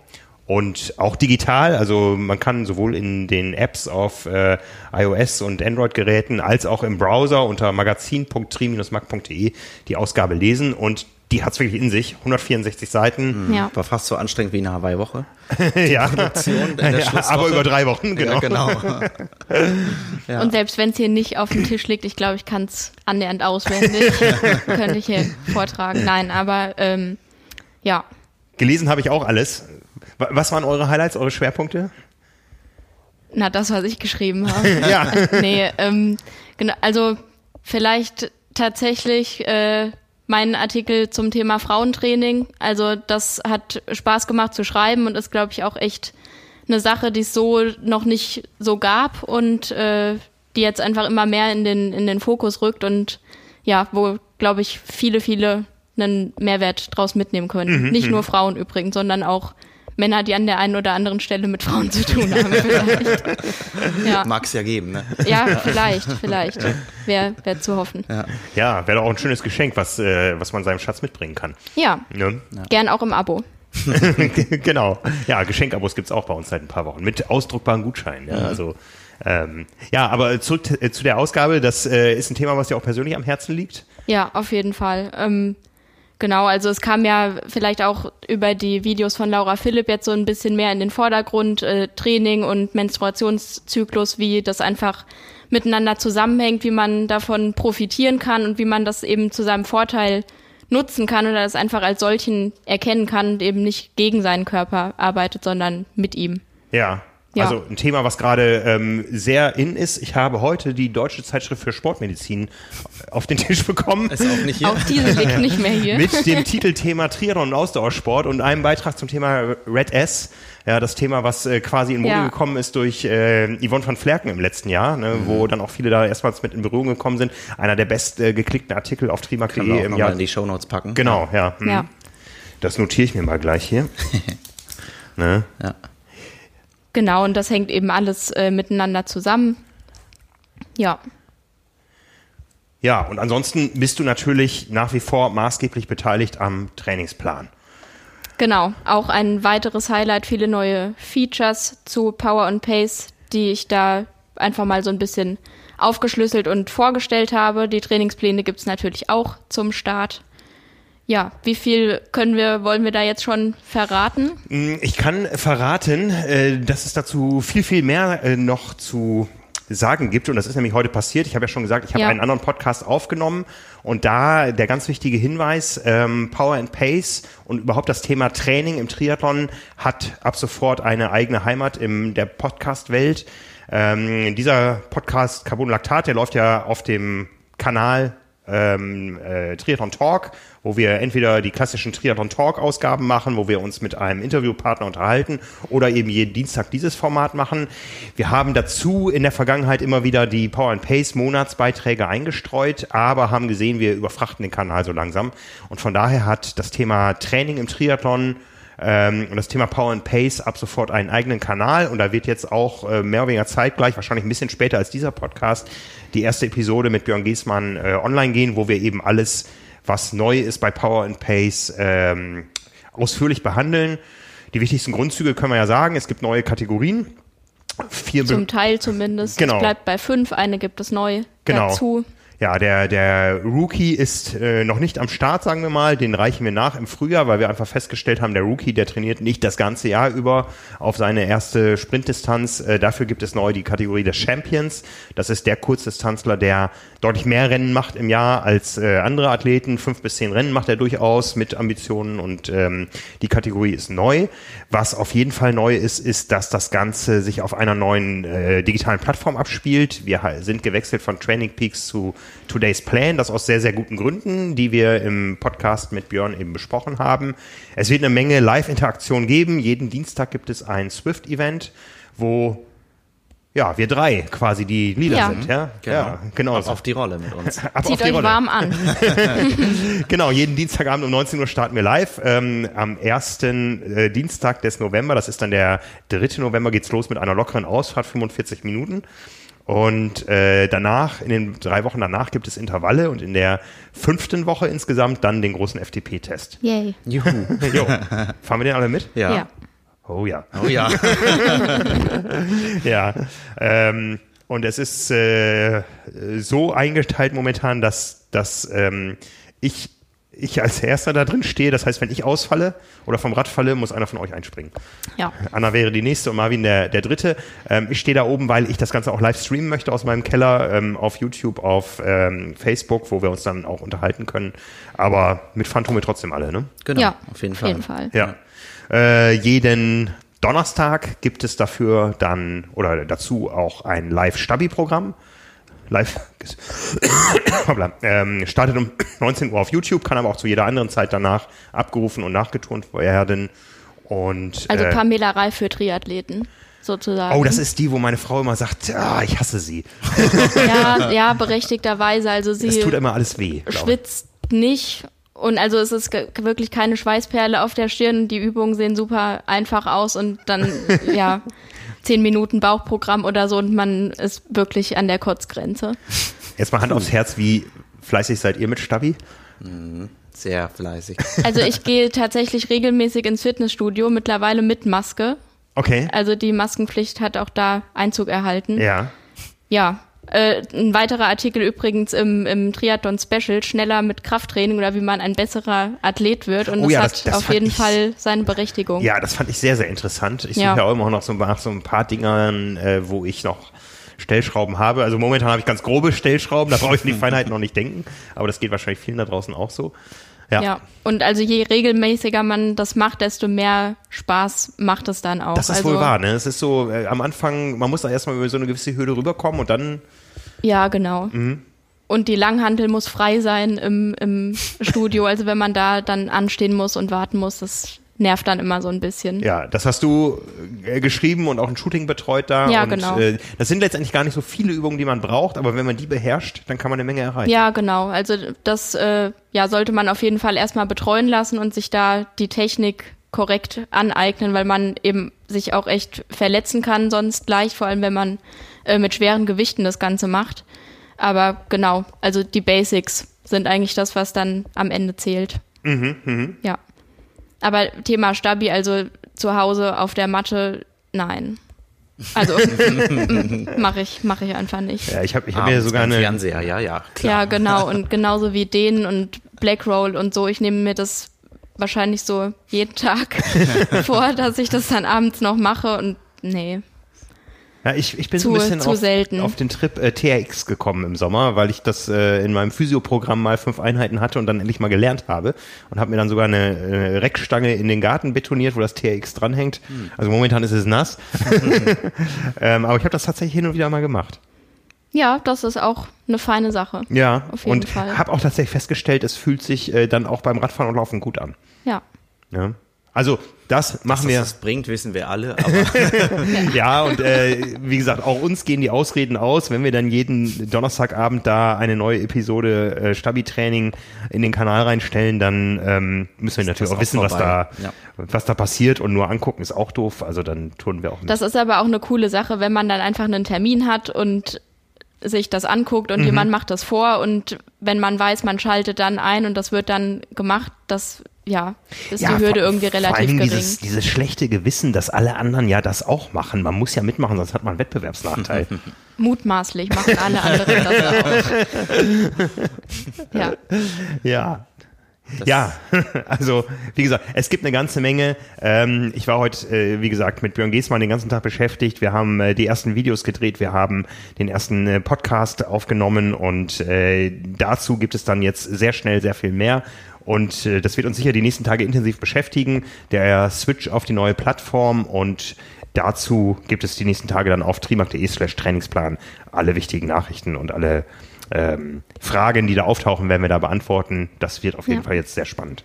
Speaker 1: Und auch digital, also man kann sowohl in den Apps auf äh, iOS und Android-Geräten als auch im Browser unter magazin.tri-mag.de die Ausgabe lesen und die hat's wirklich in sich. 164 Seiten.
Speaker 2: Ja.
Speaker 3: War fast so anstrengend wie eine Hawaii-Woche.
Speaker 1: ja.
Speaker 3: Produktion
Speaker 1: ja, aber über drei Wochen, genau.
Speaker 3: Ja, genau. Ja.
Speaker 2: Und selbst wenn es hier nicht auf dem Tisch liegt, ich glaube, ich kann es annähernd auswendig, könnte ich hier vortragen. Nein, aber ähm, ja,
Speaker 1: Gelesen habe ich auch alles. Wa- Was waren eure Highlights, eure Schwerpunkte?
Speaker 2: na das, was ich geschrieben habe.
Speaker 1: Ja.
Speaker 2: nee, ähm, genau, also vielleicht tatsächlich äh, mein Artikel zum Thema Frauentraining. Also das hat Spaß gemacht zu schreiben und ist, glaube ich, auch echt eine Sache, die es so noch nicht so gab und äh, die jetzt einfach immer mehr in den, in den Fokus rückt und ja, wo, glaube ich, viele, viele einen Mehrwert draus mitnehmen können. Nicht nur Frauen übrigens, sondern auch Männer, die an der einen oder anderen Stelle mit Frauen zu tun haben, vielleicht. Ja.
Speaker 3: Mag es ja geben, ne?
Speaker 2: Ja, vielleicht, vielleicht. Wäre wär zu hoffen. Ja,
Speaker 1: Ja, wäre doch auch ein schönes Geschenk, was, äh, was man seinem Schatz mitbringen kann. Ne?
Speaker 2: gern auch im Abo.
Speaker 1: genau. Ja, Geschenkabos gibt's auch bei uns seit ein paar Wochen mit ausdruckbaren Gutscheinen. Ja, also, ähm, ja aber zurück äh, zu der Ausgabe. Das äh, ist ein Thema, was dir auch persönlich am Herzen liegt.
Speaker 2: Ja, auf jeden Fall. Ähm, genau, also es kam ja vielleicht auch über die Videos von Laura Philipp jetzt so ein bisschen mehr in den Vordergrund, äh, Training und Menstruationszyklus, wie das einfach miteinander zusammenhängt, wie man davon profitieren kann und wie man das eben zu seinem Vorteil nutzen kann oder das einfach als solchen erkennen kann und eben nicht gegen seinen Körper arbeitet, sondern mit ihm.
Speaker 1: Ja.
Speaker 2: Ja.
Speaker 1: Also ein Thema, was gerade ähm, sehr in ist. Ich habe heute die Deutsche Zeitschrift für Sportmedizin auf den Tisch bekommen.
Speaker 3: Ist auch nicht hier.
Speaker 2: Auch diese liegt nicht mehr hier.
Speaker 1: mit dem Titelthema Triathlon und Ausdauersport und einem Beitrag zum Thema Red S. Ja, das Thema, was äh, quasi in Mode
Speaker 2: Ja.
Speaker 1: gekommen ist durch äh, Yvonne van Flerken im letzten Jahr, ne,
Speaker 3: Mhm.
Speaker 1: wo dann auch viele da erstmals mit in Berührung gekommen sind. Einer der best äh, geklickten Artikel auf trimark.de
Speaker 3: auch
Speaker 1: im Jahr.
Speaker 3: in die Shownotes packen.
Speaker 1: Genau, ja.
Speaker 2: Ja.
Speaker 1: Das notiere ich mir mal gleich hier. ne?
Speaker 3: Ja.
Speaker 2: Genau, und das hängt eben alles äh, miteinander zusammen. Ja,
Speaker 1: Ja, und ansonsten bist du natürlich nach wie vor maßgeblich beteiligt am Trainingsplan.
Speaker 2: genau. Auch ein weiteres Highlight, viele neue Features zu Power und Pace, die ich da einfach mal so ein bisschen aufgeschlüsselt und vorgestellt habe. Die Trainingspläne gibt's natürlich auch zum Start. Ja, wie viel können wir, wollen wir da jetzt schon verraten?
Speaker 1: Ich kann verraten, äh, dass es dazu viel, viel mehr äh, noch zu sagen gibt. Und das ist nämlich heute passiert. Ich habe ja schon gesagt, ich habe
Speaker 2: Ja.
Speaker 1: einen anderen Podcast aufgenommen. Und da der ganz wichtige Hinweis, ähm, Power and Pace und überhaupt das Thema Training im Triathlon hat ab sofort eine eigene Heimat in der Podcast-Welt. Ähm, dieser Podcast Carbon Lactat, der läuft ja auf dem Kanal ähm, äh, Triathlon Talk, wo wir entweder die klassischen Triathlon Talk Ausgaben machen, wo wir uns mit einem Interviewpartner unterhalten oder eben jeden Dienstag dieses Format machen. Wir haben dazu in der Vergangenheit immer wieder die Power and Pace Monatsbeiträge eingestreut, aber haben gesehen, wir überfrachten den Kanal so langsam und von daher hat das Thema Training im Triathlon ähm, und das Thema Power and Pace ab sofort einen eigenen Kanal und da wird jetzt auch äh, mehr oder weniger zeitgleich, wahrscheinlich ein bisschen später als dieser Podcast, die erste Episode mit Björn Giesmann äh, online gehen, wo wir eben alles, was neu ist bei Power and Pace, ähm, ausführlich behandeln. Die wichtigsten Grundzüge können wir ja sagen. Es gibt neue Kategorien. Vier
Speaker 2: Zum Teil zumindest.
Speaker 1: Genau.
Speaker 2: Es bleibt bei fünf, eine gibt es neu
Speaker 1: Genau.
Speaker 2: dazu.
Speaker 1: Ja, der, der Rookie ist äh, noch nicht am Start, sagen wir mal. Den reichen wir nach im Frühjahr, weil wir einfach festgestellt haben, der Rookie, der trainiert nicht das ganze Jahr über auf seine erste Sprintdistanz. Äh, dafür gibt es neu die Kategorie des Champions. Das ist der Kurzdistanzler, der deutlich mehr Rennen macht im Jahr als äh, andere Athleten. Fünf bis zehn Rennen macht er durchaus mit Ambitionen und ähm, die Kategorie ist neu. Was auf jeden Fall neu ist, ist, dass das Ganze sich auf einer neuen äh, digitalen Plattform abspielt. Wir sind gewechselt von Training Peaks zu Today's Plan, das aus sehr, sehr guten Gründen, die wir im Podcast mit Björn eben besprochen haben. Es wird eine Menge Live-Interaktion geben. Jeden Dienstag gibt es ein Swift-Event, wo ja, wir drei quasi die Lieder
Speaker 2: Ja.
Speaker 1: sind, ja?
Speaker 3: Genau.
Speaker 1: Ja, genau.
Speaker 3: Ab auf die Rolle mit uns.
Speaker 1: Ab auf
Speaker 2: Zieht
Speaker 1: die
Speaker 2: euch
Speaker 1: Rolle.
Speaker 2: warm an.
Speaker 1: Genau, jeden Dienstagabend um 19 Uhr starten wir live. Ähm, am ersten äh, Dienstag des November, das ist dann der 3. November, geht's los mit einer lockeren Ausfahrt, 45 Minuten. Und äh, danach, in den drei Wochen danach gibt es Intervalle und in der fünften Woche insgesamt dann den großen FTP-Test.
Speaker 2: Yay.
Speaker 3: Juhu.
Speaker 1: Jo, fahren wir den alle mit?
Speaker 3: Ja.
Speaker 2: Ja.
Speaker 1: Oh ja.
Speaker 3: Oh ja.
Speaker 1: Ja. Ähm, und es ist äh, so eingeteilt momentan, dass, dass ähm, ich, ich als Erster da drin stehe. Das heißt, wenn ich ausfalle oder vom Rad falle, muss einer von euch einspringen.
Speaker 2: Ja.
Speaker 1: Anna wäre die nächste und Marvin der, der dritte. Ähm, ich stehe da oben, weil ich das Ganze auch live streamen möchte aus meinem Keller ähm, auf YouTube, auf ähm, Facebook, wo wir uns dann auch unterhalten können. Aber mit Phantome trotzdem alle, ne?
Speaker 3: Genau,
Speaker 2: ja.
Speaker 3: auf jeden Fall.
Speaker 1: Ja. Äh, jeden Donnerstag gibt es dafür dann oder dazu auch ein Live-Stabi-Programm. Live ähm, startet um 19 Uhr auf YouTube, kann aber auch zu jeder anderen Zeit danach abgerufen und nachgeturnt werden. Und
Speaker 2: Also
Speaker 1: äh,
Speaker 2: Pamela Reif für Triathleten, sozusagen.
Speaker 1: oh, das ist die, wo meine Frau immer sagt, ah, ich hasse sie.
Speaker 2: ja, ja, berechtigterweise. Also sie
Speaker 1: Es tut immer alles weh.
Speaker 2: schwitzt nicht. Und also es ist wirklich keine Schweißperle auf der Stirn. Die Übungen sehen super einfach aus und dann, ja, zehn Minuten Bauchprogramm oder so und man ist wirklich an der Kotzgrenze.
Speaker 1: Jetzt mal Hand aufs Herz, wie fleißig seid ihr mit Stabi?
Speaker 3: Sehr fleißig.
Speaker 2: Also ich gehe tatsächlich regelmäßig ins Fitnessstudio, mittlerweile mit Maske.
Speaker 1: Okay.
Speaker 2: Also die Maskenpflicht hat auch da Einzug erhalten.
Speaker 1: Ja.
Speaker 2: Ja. Äh, ein weiterer Artikel übrigens im, im Triathlon Special, schneller mit Krafttraining oder wie man ein besserer Athlet wird. Und
Speaker 1: Oh
Speaker 2: das
Speaker 1: ja,
Speaker 2: hat
Speaker 1: das- das
Speaker 2: auf jeden
Speaker 1: ich-
Speaker 2: Fall seine Berechtigung.
Speaker 1: Ja, das fand ich sehr, sehr interessant. Ich suche
Speaker 2: Ja.
Speaker 1: ja auch immer noch so nach so ein paar Dingern, äh, wo ich noch Stellschrauben habe. Also momentan habe ich ganz grobe Stellschrauben, da brauche ich an die Feinheiten noch nicht denken. Aber das geht wahrscheinlich vielen da draußen auch so. Ja.
Speaker 2: Ja. Und also je regelmäßiger man das macht, desto mehr Spaß macht es dann auch.
Speaker 1: Das ist
Speaker 2: also,
Speaker 1: wohl wahr, ne? Es ist so, äh, am Anfang, man muss da erstmal über so eine gewisse Hürde rüberkommen und dann,
Speaker 2: Ja, genau.
Speaker 1: Mhm.
Speaker 2: Und die Langhantel muss frei sein im, im Studio. Also wenn man da dann anstehen muss und warten muss, das nervt dann immer so ein bisschen.
Speaker 1: ja, das hast du äh, geschrieben und auch ein Shooting betreut da.
Speaker 2: Ja,
Speaker 1: und,
Speaker 2: genau.
Speaker 1: Äh, das sind letztendlich gar nicht so viele Übungen, die man braucht, aber wenn man die beherrscht, dann kann man eine Menge erreichen.
Speaker 2: Ja, genau. Also das äh, ja, sollte man auf jeden Fall erstmal betreuen lassen und sich da die Technik korrekt aneignen, weil man eben sich auch echt verletzen kann sonst leicht, vor allem wenn man äh, mit schweren Gewichten das Ganze macht. Aber genau, also die Basics sind eigentlich das, was dann am Ende zählt. Ja. Aber Thema Stabi, also zu Hause auf der Matte, nein. Also mache ich, mache ich einfach nicht.
Speaker 1: Ja, ich habe ich hab mir sogar
Speaker 3: beim
Speaker 1: eine,
Speaker 3: Fernseher, ja, ja. Klar.
Speaker 2: Ja, genau. Und genauso wie den und Blackroll und so. Ich nehme mir das wahrscheinlich so jeden Tag vor, dass ich das dann abends noch mache und nee.
Speaker 1: Ja, ich, ich bin
Speaker 2: Zu-
Speaker 1: so ein bisschen
Speaker 2: zu
Speaker 1: auf,
Speaker 2: selten.
Speaker 1: auf den Trip äh, TRX gekommen im Sommer, weil ich das äh, in meinem Physioprogramm mal fünf Einheiten hatte und dann endlich mal gelernt habe und habe mir dann sogar eine äh, Reckstange in den Garten betoniert, wo das TRX dranhängt.
Speaker 2: Hm.
Speaker 1: Also momentan ist es nass. ähm, aber ich habe das tatsächlich hin und wieder mal gemacht.
Speaker 2: Ja, das ist auch eine feine Sache.
Speaker 1: Ja,
Speaker 2: Auf jeden
Speaker 1: und
Speaker 2: Fall.
Speaker 1: habe auch tatsächlich festgestellt, es fühlt sich äh, dann auch beim Radfahren und Laufen gut an.
Speaker 2: Ja.
Speaker 1: Ja. Also das machen
Speaker 3: Was
Speaker 1: wir.
Speaker 3: das bringt, wissen wir alle. Aber
Speaker 1: Ja, und äh, wie gesagt, auch uns gehen die Ausreden aus, wenn wir dann jeden Donnerstagabend da eine neue Episode äh, Stabi-Training in den Kanal reinstellen, dann ähm, müssen wir natürlich
Speaker 3: das
Speaker 1: auch wissen, was da,
Speaker 3: vorbei. Ja.
Speaker 1: was da passiert und nur angucken ist auch doof. Also dann tun wir auch mit.
Speaker 2: Das ist aber auch eine coole Sache, wenn man dann einfach einen Termin hat und sich das anguckt und jemand macht das vor und wenn man weiß, man schaltet dann ein und das wird dann gemacht, das ja, ist die Hürde
Speaker 1: vor-
Speaker 2: irgendwie
Speaker 1: vor allen
Speaker 2: relativ
Speaker 1: Dingen
Speaker 2: gering.
Speaker 1: Dieses, dieses schlechte Gewissen, dass alle anderen ja das auch machen. Man muss ja mitmachen, sonst hat man einen Wettbewerbsnachteil.
Speaker 2: Mutmaßlich machen alle anderen das auch. ja.
Speaker 1: Ja. ja, also wie gesagt, es gibt eine ganze Menge. Ähm, ich war heute, äh, wie gesagt, mit Björn Giesmann den ganzen Tag beschäftigt. Wir haben äh, die ersten Videos gedreht, wir haben den ersten äh, Podcast aufgenommen und äh, dazu gibt es dann jetzt sehr schnell sehr viel mehr. Und äh, das wird uns sicher die nächsten Tage intensiv beschäftigen. Der Switch auf die neue Plattform und dazu gibt es die nächsten Tage dann auf trimark.de slash Trainingsplan alle wichtigen Nachrichten und alle ähm, Fragen, die da auftauchen, werden wir da beantworten. Das wird auf jeden
Speaker 2: Ja.
Speaker 1: Fall jetzt sehr spannend.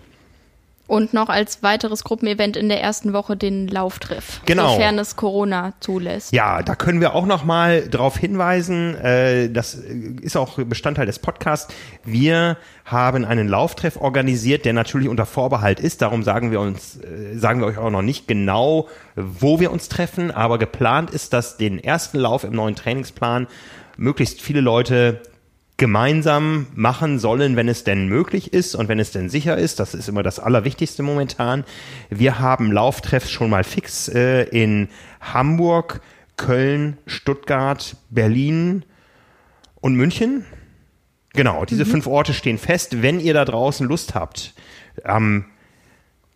Speaker 2: Und noch als weiteres Gruppenevent in der ersten Woche den Lauftreff.
Speaker 1: Genau.
Speaker 2: Sofern es Corona zulässt.
Speaker 1: Ja, da können wir auch noch mal darauf hinweisen. Äh, das ist auch Bestandteil des Podcasts. Wir haben einen Lauftreff organisiert, der natürlich unter Vorbehalt ist. Darum sagen wir uns, äh, sagen wir euch auch noch nicht genau, wo wir uns treffen. Aber geplant ist, dass den ersten Lauf im neuen Trainingsplan möglichst viele Leute gemeinsam machen sollen, wenn es denn möglich ist und wenn es denn sicher ist. Das ist immer das Allerwichtigste momentan. Wir haben Lauftreffs schon mal fix äh, in Hamburg, Köln, Stuttgart, Berlin und München. Genau, diese fünf Orte stehen fest. Wenn ihr da draußen Lust habt, am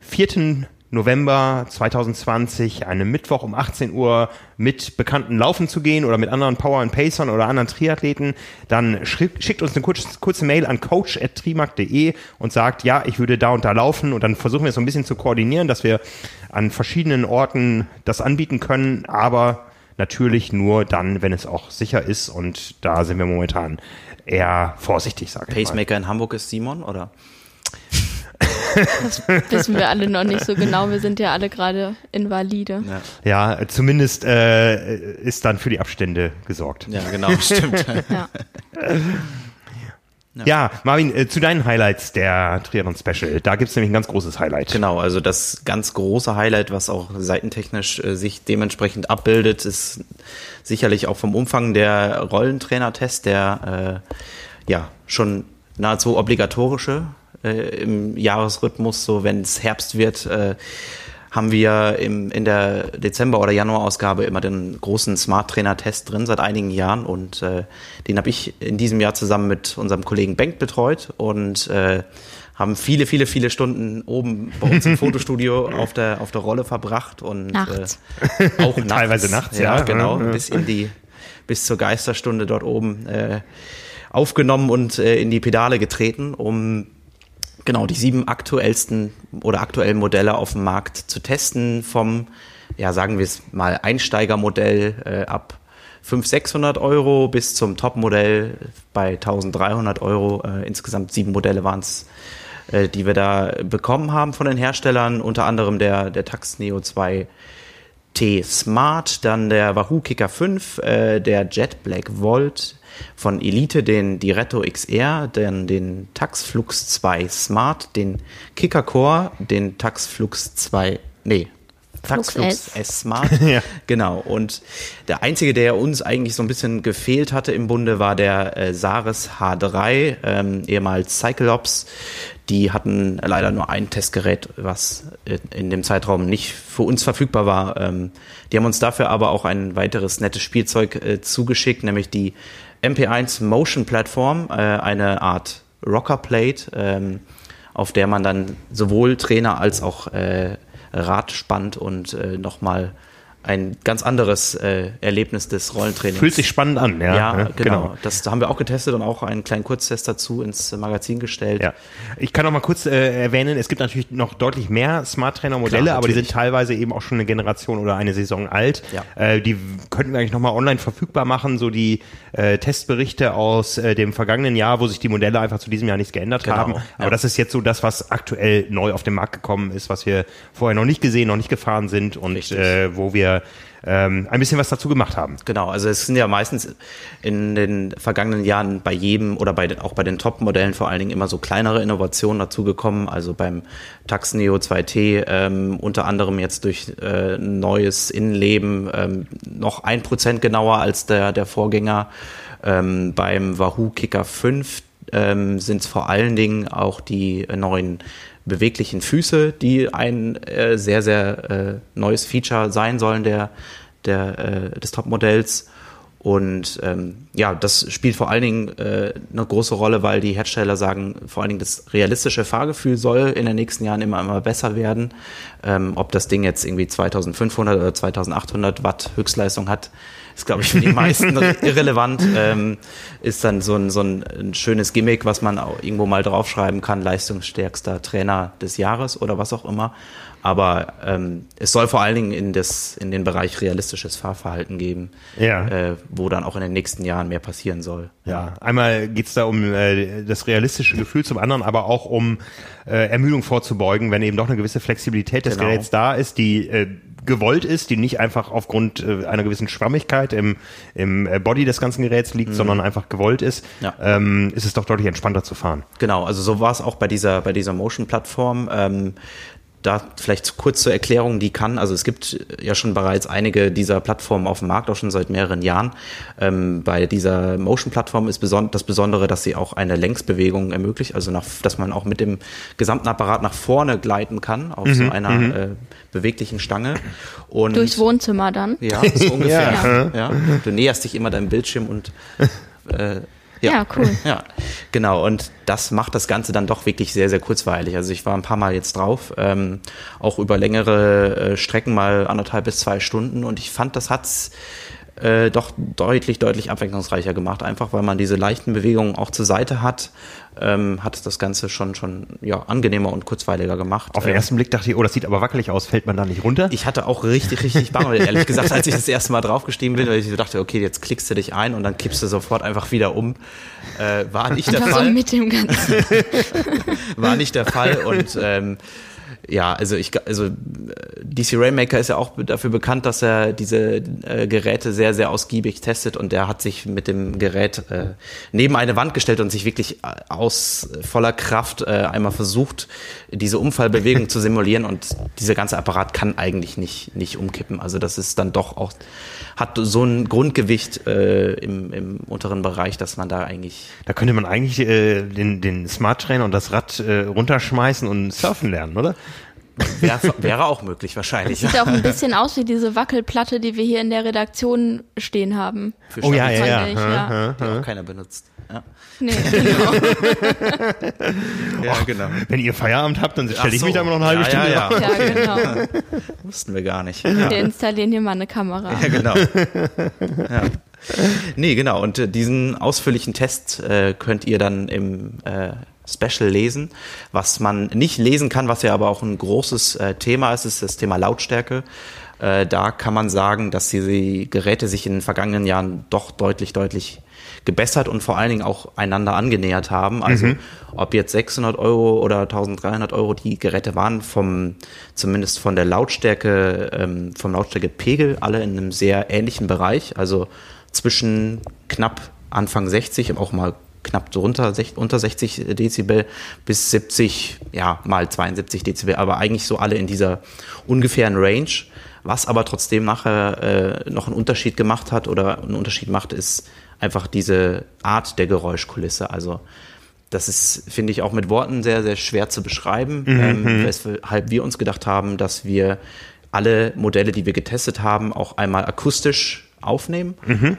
Speaker 1: 4. November 2020, einem Mittwoch um 18 Uhr mit Bekannten laufen zu gehen oder mit anderen Power and Pacern oder anderen Triathleten, dann schickt, uns eine kurze, kurze Mail an coach.trimark.de und sagt, ja, ich würde da und da laufen und dann versuchen wir es so ein bisschen zu koordinieren, dass wir an verschiedenen Orten das anbieten können, aber natürlich nur dann, wenn es auch sicher ist und da sind wir momentan eher vorsichtig, sage ich mal.
Speaker 3: Pacemaker in Hamburg ist Simon, oder?
Speaker 2: Das wissen wir alle noch nicht so genau. Wir sind ja alle gerade invalide.
Speaker 3: Ja,
Speaker 1: Ja, zumindest äh, ist dann für die Abstände gesorgt.
Speaker 3: ja genau, stimmt.
Speaker 2: Ja.
Speaker 1: Ja, Marvin, äh, zu deinen Highlights der Triathlon Special. Da gibt's nämlich ein ganz großes Highlight.
Speaker 3: Genau, also das ganz große Highlight, was auch seitentechnisch äh, sich dementsprechend abbildet, ist sicherlich auch vom Umfang der Rollentrainer-Test, der äh, ja schon nahezu obligatorische äh, im Jahresrhythmus, so wenn es Herbst wird, äh, haben wir im, in der Dezember- oder Januar-Ausgabe immer den großen Smart-Trainer-Test drin seit einigen Jahren und äh, den habe ich in diesem Jahr zusammen mit unserem Kollegen Bengt betreut und äh, haben viele, viele, viele Stunden oben bei uns im Fotostudio auf der, auf der Rolle verbracht und
Speaker 2: Nachts.
Speaker 3: Äh, auch nachts.
Speaker 1: Teilweise nachts, ja.
Speaker 3: genau,
Speaker 1: Ja, ja.
Speaker 3: bis in die, bis zur Geisterstunde dort oben äh, aufgenommen und äh, in die Pedale getreten, um genau die sieben aktuellsten oder aktuellen Modelle auf dem Markt zu testen vom, ja sagen wir es mal, Einsteigermodell äh, ab 500, 600 Euro bis zum Topmodell bei 1300 Euro. Äh, insgesamt sieben Modelle waren es, äh, die wir da bekommen haben von den Herstellern, unter anderem der, der Tax Neo 2 T Smart, dann der Wahoo Kicker 5, äh, der Jet Black Volt von Elite, den Diretto XR, dann den Taxflux 2 Smart, den Kicker Core, den Taxflux 2, nee,
Speaker 2: Flux
Speaker 3: Taxflux
Speaker 2: S.
Speaker 3: S Smart.
Speaker 1: Ja.
Speaker 3: Genau. Und der einzige, der uns eigentlich so ein bisschen gefehlt hatte im Bunde, war der äh, Saris H3, ähm, ehemals Cyclops. Die hatten leider nur ein Testgerät, was in dem Zeitraum nicht für uns verfügbar war. Ähm, die haben uns dafür aber auch ein weiteres nettes Spielzeug äh, zugeschickt, nämlich die MP1 Motion Plattform, äh, eine Art Rockerplate, ähm, auf der man dann sowohl Trainer als auch äh, Rad spannt und äh, nochmal ein ganz anderes äh, Erlebnis des Rollentrainings.
Speaker 1: Fühlt sich spannend an, ja.
Speaker 3: ja,
Speaker 1: ne?
Speaker 3: genau. Das haben wir auch getestet und auch einen kleinen Kurztest dazu ins Magazin gestellt.
Speaker 1: Ja, ich kann noch mal kurz äh, erwähnen, es gibt natürlich noch deutlich mehr Smart Trainer Modelle,
Speaker 3: Klar,
Speaker 1: aber die sind teilweise eben auch schon eine Generation oder eine Saison alt.
Speaker 3: Ja.
Speaker 1: Äh, die könnten wir eigentlich noch mal online verfügbar machen, so die äh, Testberichte aus äh, dem vergangenen Jahr, wo sich die Modelle einfach zu diesem Jahr nichts geändert
Speaker 3: Genau,
Speaker 1: haben.
Speaker 3: ja.
Speaker 1: Aber das ist jetzt so das, was aktuell neu auf den Markt gekommen ist, was wir vorher noch nicht gesehen, noch nicht gefahren sind und
Speaker 3: Richtig.
Speaker 1: äh, wo wir ähm, ein bisschen was dazu gemacht haben.
Speaker 3: Genau, also es sind ja meistens in den vergangenen Jahren bei jedem oder bei den, auch bei den Top-Modellen vor allen Dingen immer so kleinere Innovationen dazugekommen. Also beim Tax Neo 2T ähm, unter anderem jetzt durch äh, neues Innenleben ähm, noch ein Prozent genauer als der, der Vorgänger. Ähm, beim Wahoo Kicker 5 ähm, sind es vor allen Dingen auch die neuen beweglichen Füße, die ein äh, sehr, sehr äh, neues Feature sein sollen der, der, äh, des Topmodells. Und ähm, ja, das spielt vor allen Dingen äh, eine große Rolle, weil die Hersteller sagen, vor allen Dingen das realistische Fahrgefühl soll in den nächsten Jahren immer, immer besser werden. Ähm, ob das Ding jetzt irgendwie 2500 oder 2800 Watt Höchstleistung hat, ist glaube ich für die meisten irrelevant, ähm, ist dann so ein, so ein, ein schönes Gimmick, was man auch irgendwo mal draufschreiben kann, leistungsstärkster Trainer des Jahres oder was auch immer. Aber ähm, es soll vor allen Dingen in, das, in den Bereich realistisches Fahrverhalten geben,
Speaker 1: Ja.
Speaker 3: äh, wo dann auch in den nächsten Jahren mehr passieren soll.
Speaker 1: Ja, einmal geht's da um äh, das realistische Gefühl, zum anderen aber auch um äh, Ermüdung vorzubeugen, wenn eben doch eine gewisse Flexibilität des
Speaker 3: Genau.
Speaker 1: Geräts da ist, die äh, gewollt ist, die nicht einfach aufgrund äh, einer gewissen Schwammigkeit im, im äh, Body des ganzen Geräts liegt, sondern einfach gewollt ist,
Speaker 3: Mhm. Ja.
Speaker 1: ähm, ist es doch deutlich entspannter zu fahren.
Speaker 3: Genau, also so war es auch bei dieser, bei dieser Motion-Plattform. Ähm, da vielleicht kurz zur Erklärung, die kann, also es gibt ja schon bereits einige dieser Plattformen auf dem Markt, auch schon seit mehreren Jahren. Ähm, bei dieser Motion-Plattform ist beson das Besondere, dass sie auch eine Längsbewegung ermöglicht, also nach, dass man auch mit dem gesamten Apparat nach vorne gleiten kann, auf so einer äh, beweglichen Stange. Und
Speaker 2: Durchs Wohnzimmer dann.
Speaker 3: ja, so ungefähr.
Speaker 2: Ja.
Speaker 3: ja. Du näherst dich immer deinem Bildschirm und äh,
Speaker 2: Ja, cool.
Speaker 3: Ja, genau. Und das macht das Ganze dann doch wirklich sehr, sehr kurzweilig. Also ich war ein paar Mal jetzt drauf, ähm, auch über längere äh, Strecken mal anderthalb bis zwei Stunden. Und ich fand, das hat's äh, doch deutlich, deutlich abwechslungsreicher gemacht. Einfach weil man diese leichten Bewegungen auch zur Seite hat, ähm, hat das Ganze schon, schon ja, angenehmer und kurzweiliger gemacht.
Speaker 1: Auf den
Speaker 3: Ähm,
Speaker 1: ersten Blick dachte ich, oh, das sieht aber wackelig aus, fällt man da nicht runter?
Speaker 3: ich hatte auch richtig, richtig Bange, ehrlich gesagt, als ich das erste Mal draufgestiegen bin, weil ich so dachte, okay, jetzt klickst du dich ein und dann kippst du sofort einfach wieder um. Äh, war nicht der
Speaker 2: Einfach so
Speaker 3: Fall.
Speaker 2: mit dem Ganzen.
Speaker 3: War nicht der Fall und ähm, ja, also ich, also äh, DC Rainmaker ist ja auch dafür bekannt, dass er diese äh, Geräte sehr, sehr ausgiebig testet und der hat sich mit dem Gerät äh, neben eine Wand gestellt und sich wirklich äh, aus voller Kraft äh, einmal versucht, diese Unfallbewegung zu simulieren und dieser ganze Apparat kann eigentlich nicht, nicht umkippen. Also das ist dann doch auch, hat so ein Grundgewicht äh, im, im unteren Bereich, dass man da eigentlich
Speaker 1: Da könnte man eigentlich äh, den, den Smart Trainer und das Rad äh, runterschmeißen und surfen lernen, oder?
Speaker 3: Wäre, wäre auch möglich wahrscheinlich.
Speaker 2: Sieht auch ein bisschen aus wie diese Wackelplatte, die wir hier in der Redaktion stehen haben.
Speaker 3: Für
Speaker 1: Oh ja, ja, ja.
Speaker 2: Ich, ja.
Speaker 3: die auch keiner benutzt. Ja,
Speaker 2: Nee, genau.
Speaker 3: ja genau.
Speaker 1: Wenn ihr Feierabend habt, dann stelle ich
Speaker 3: so.
Speaker 1: mich da immer noch eine halbe
Speaker 3: Ja,
Speaker 1: Stunde
Speaker 3: ja, ja.
Speaker 2: Ja, genau.
Speaker 3: Wussten wir gar nicht. Ja,
Speaker 2: Wir installieren hier mal eine Kamera.
Speaker 3: ja genau. Ja. Nee, genau. Und äh, diesen ausführlichen Test äh, könnt ihr dann im äh, Special lesen. Was man nicht lesen kann, was ja aber auch ein großes äh, Thema ist, ist das Thema Lautstärke. Äh, da kann man sagen, dass die Geräte sich in den vergangenen Jahren doch deutlich, deutlich gebessert und vor allen Dingen auch einander angenähert haben. Also ob jetzt 600 Euro oder 1300 Euro die Geräte waren, vom zumindest von der Lautstärke, ähm, vom Lautstärkepegel alle in einem sehr ähnlichen Bereich. Also zwischen knapp Anfang 60, auch mal knapp drunter, unter 60 Dezibel bis 70, ja, mal 72 Dezibel, aber eigentlich so alle in dieser ungefähren Range. Was aber trotzdem nachher äh, noch einen Unterschied gemacht hat oder einen Unterschied macht, ist einfach diese Art der Geräuschkulisse. Also das ist, finde ich, auch mit Worten sehr, sehr schwer zu beschreiben, ähm, weshalb wir uns gedacht haben, dass wir alle Modelle, die wir getestet haben, auch einmal akustisch aufnehmen.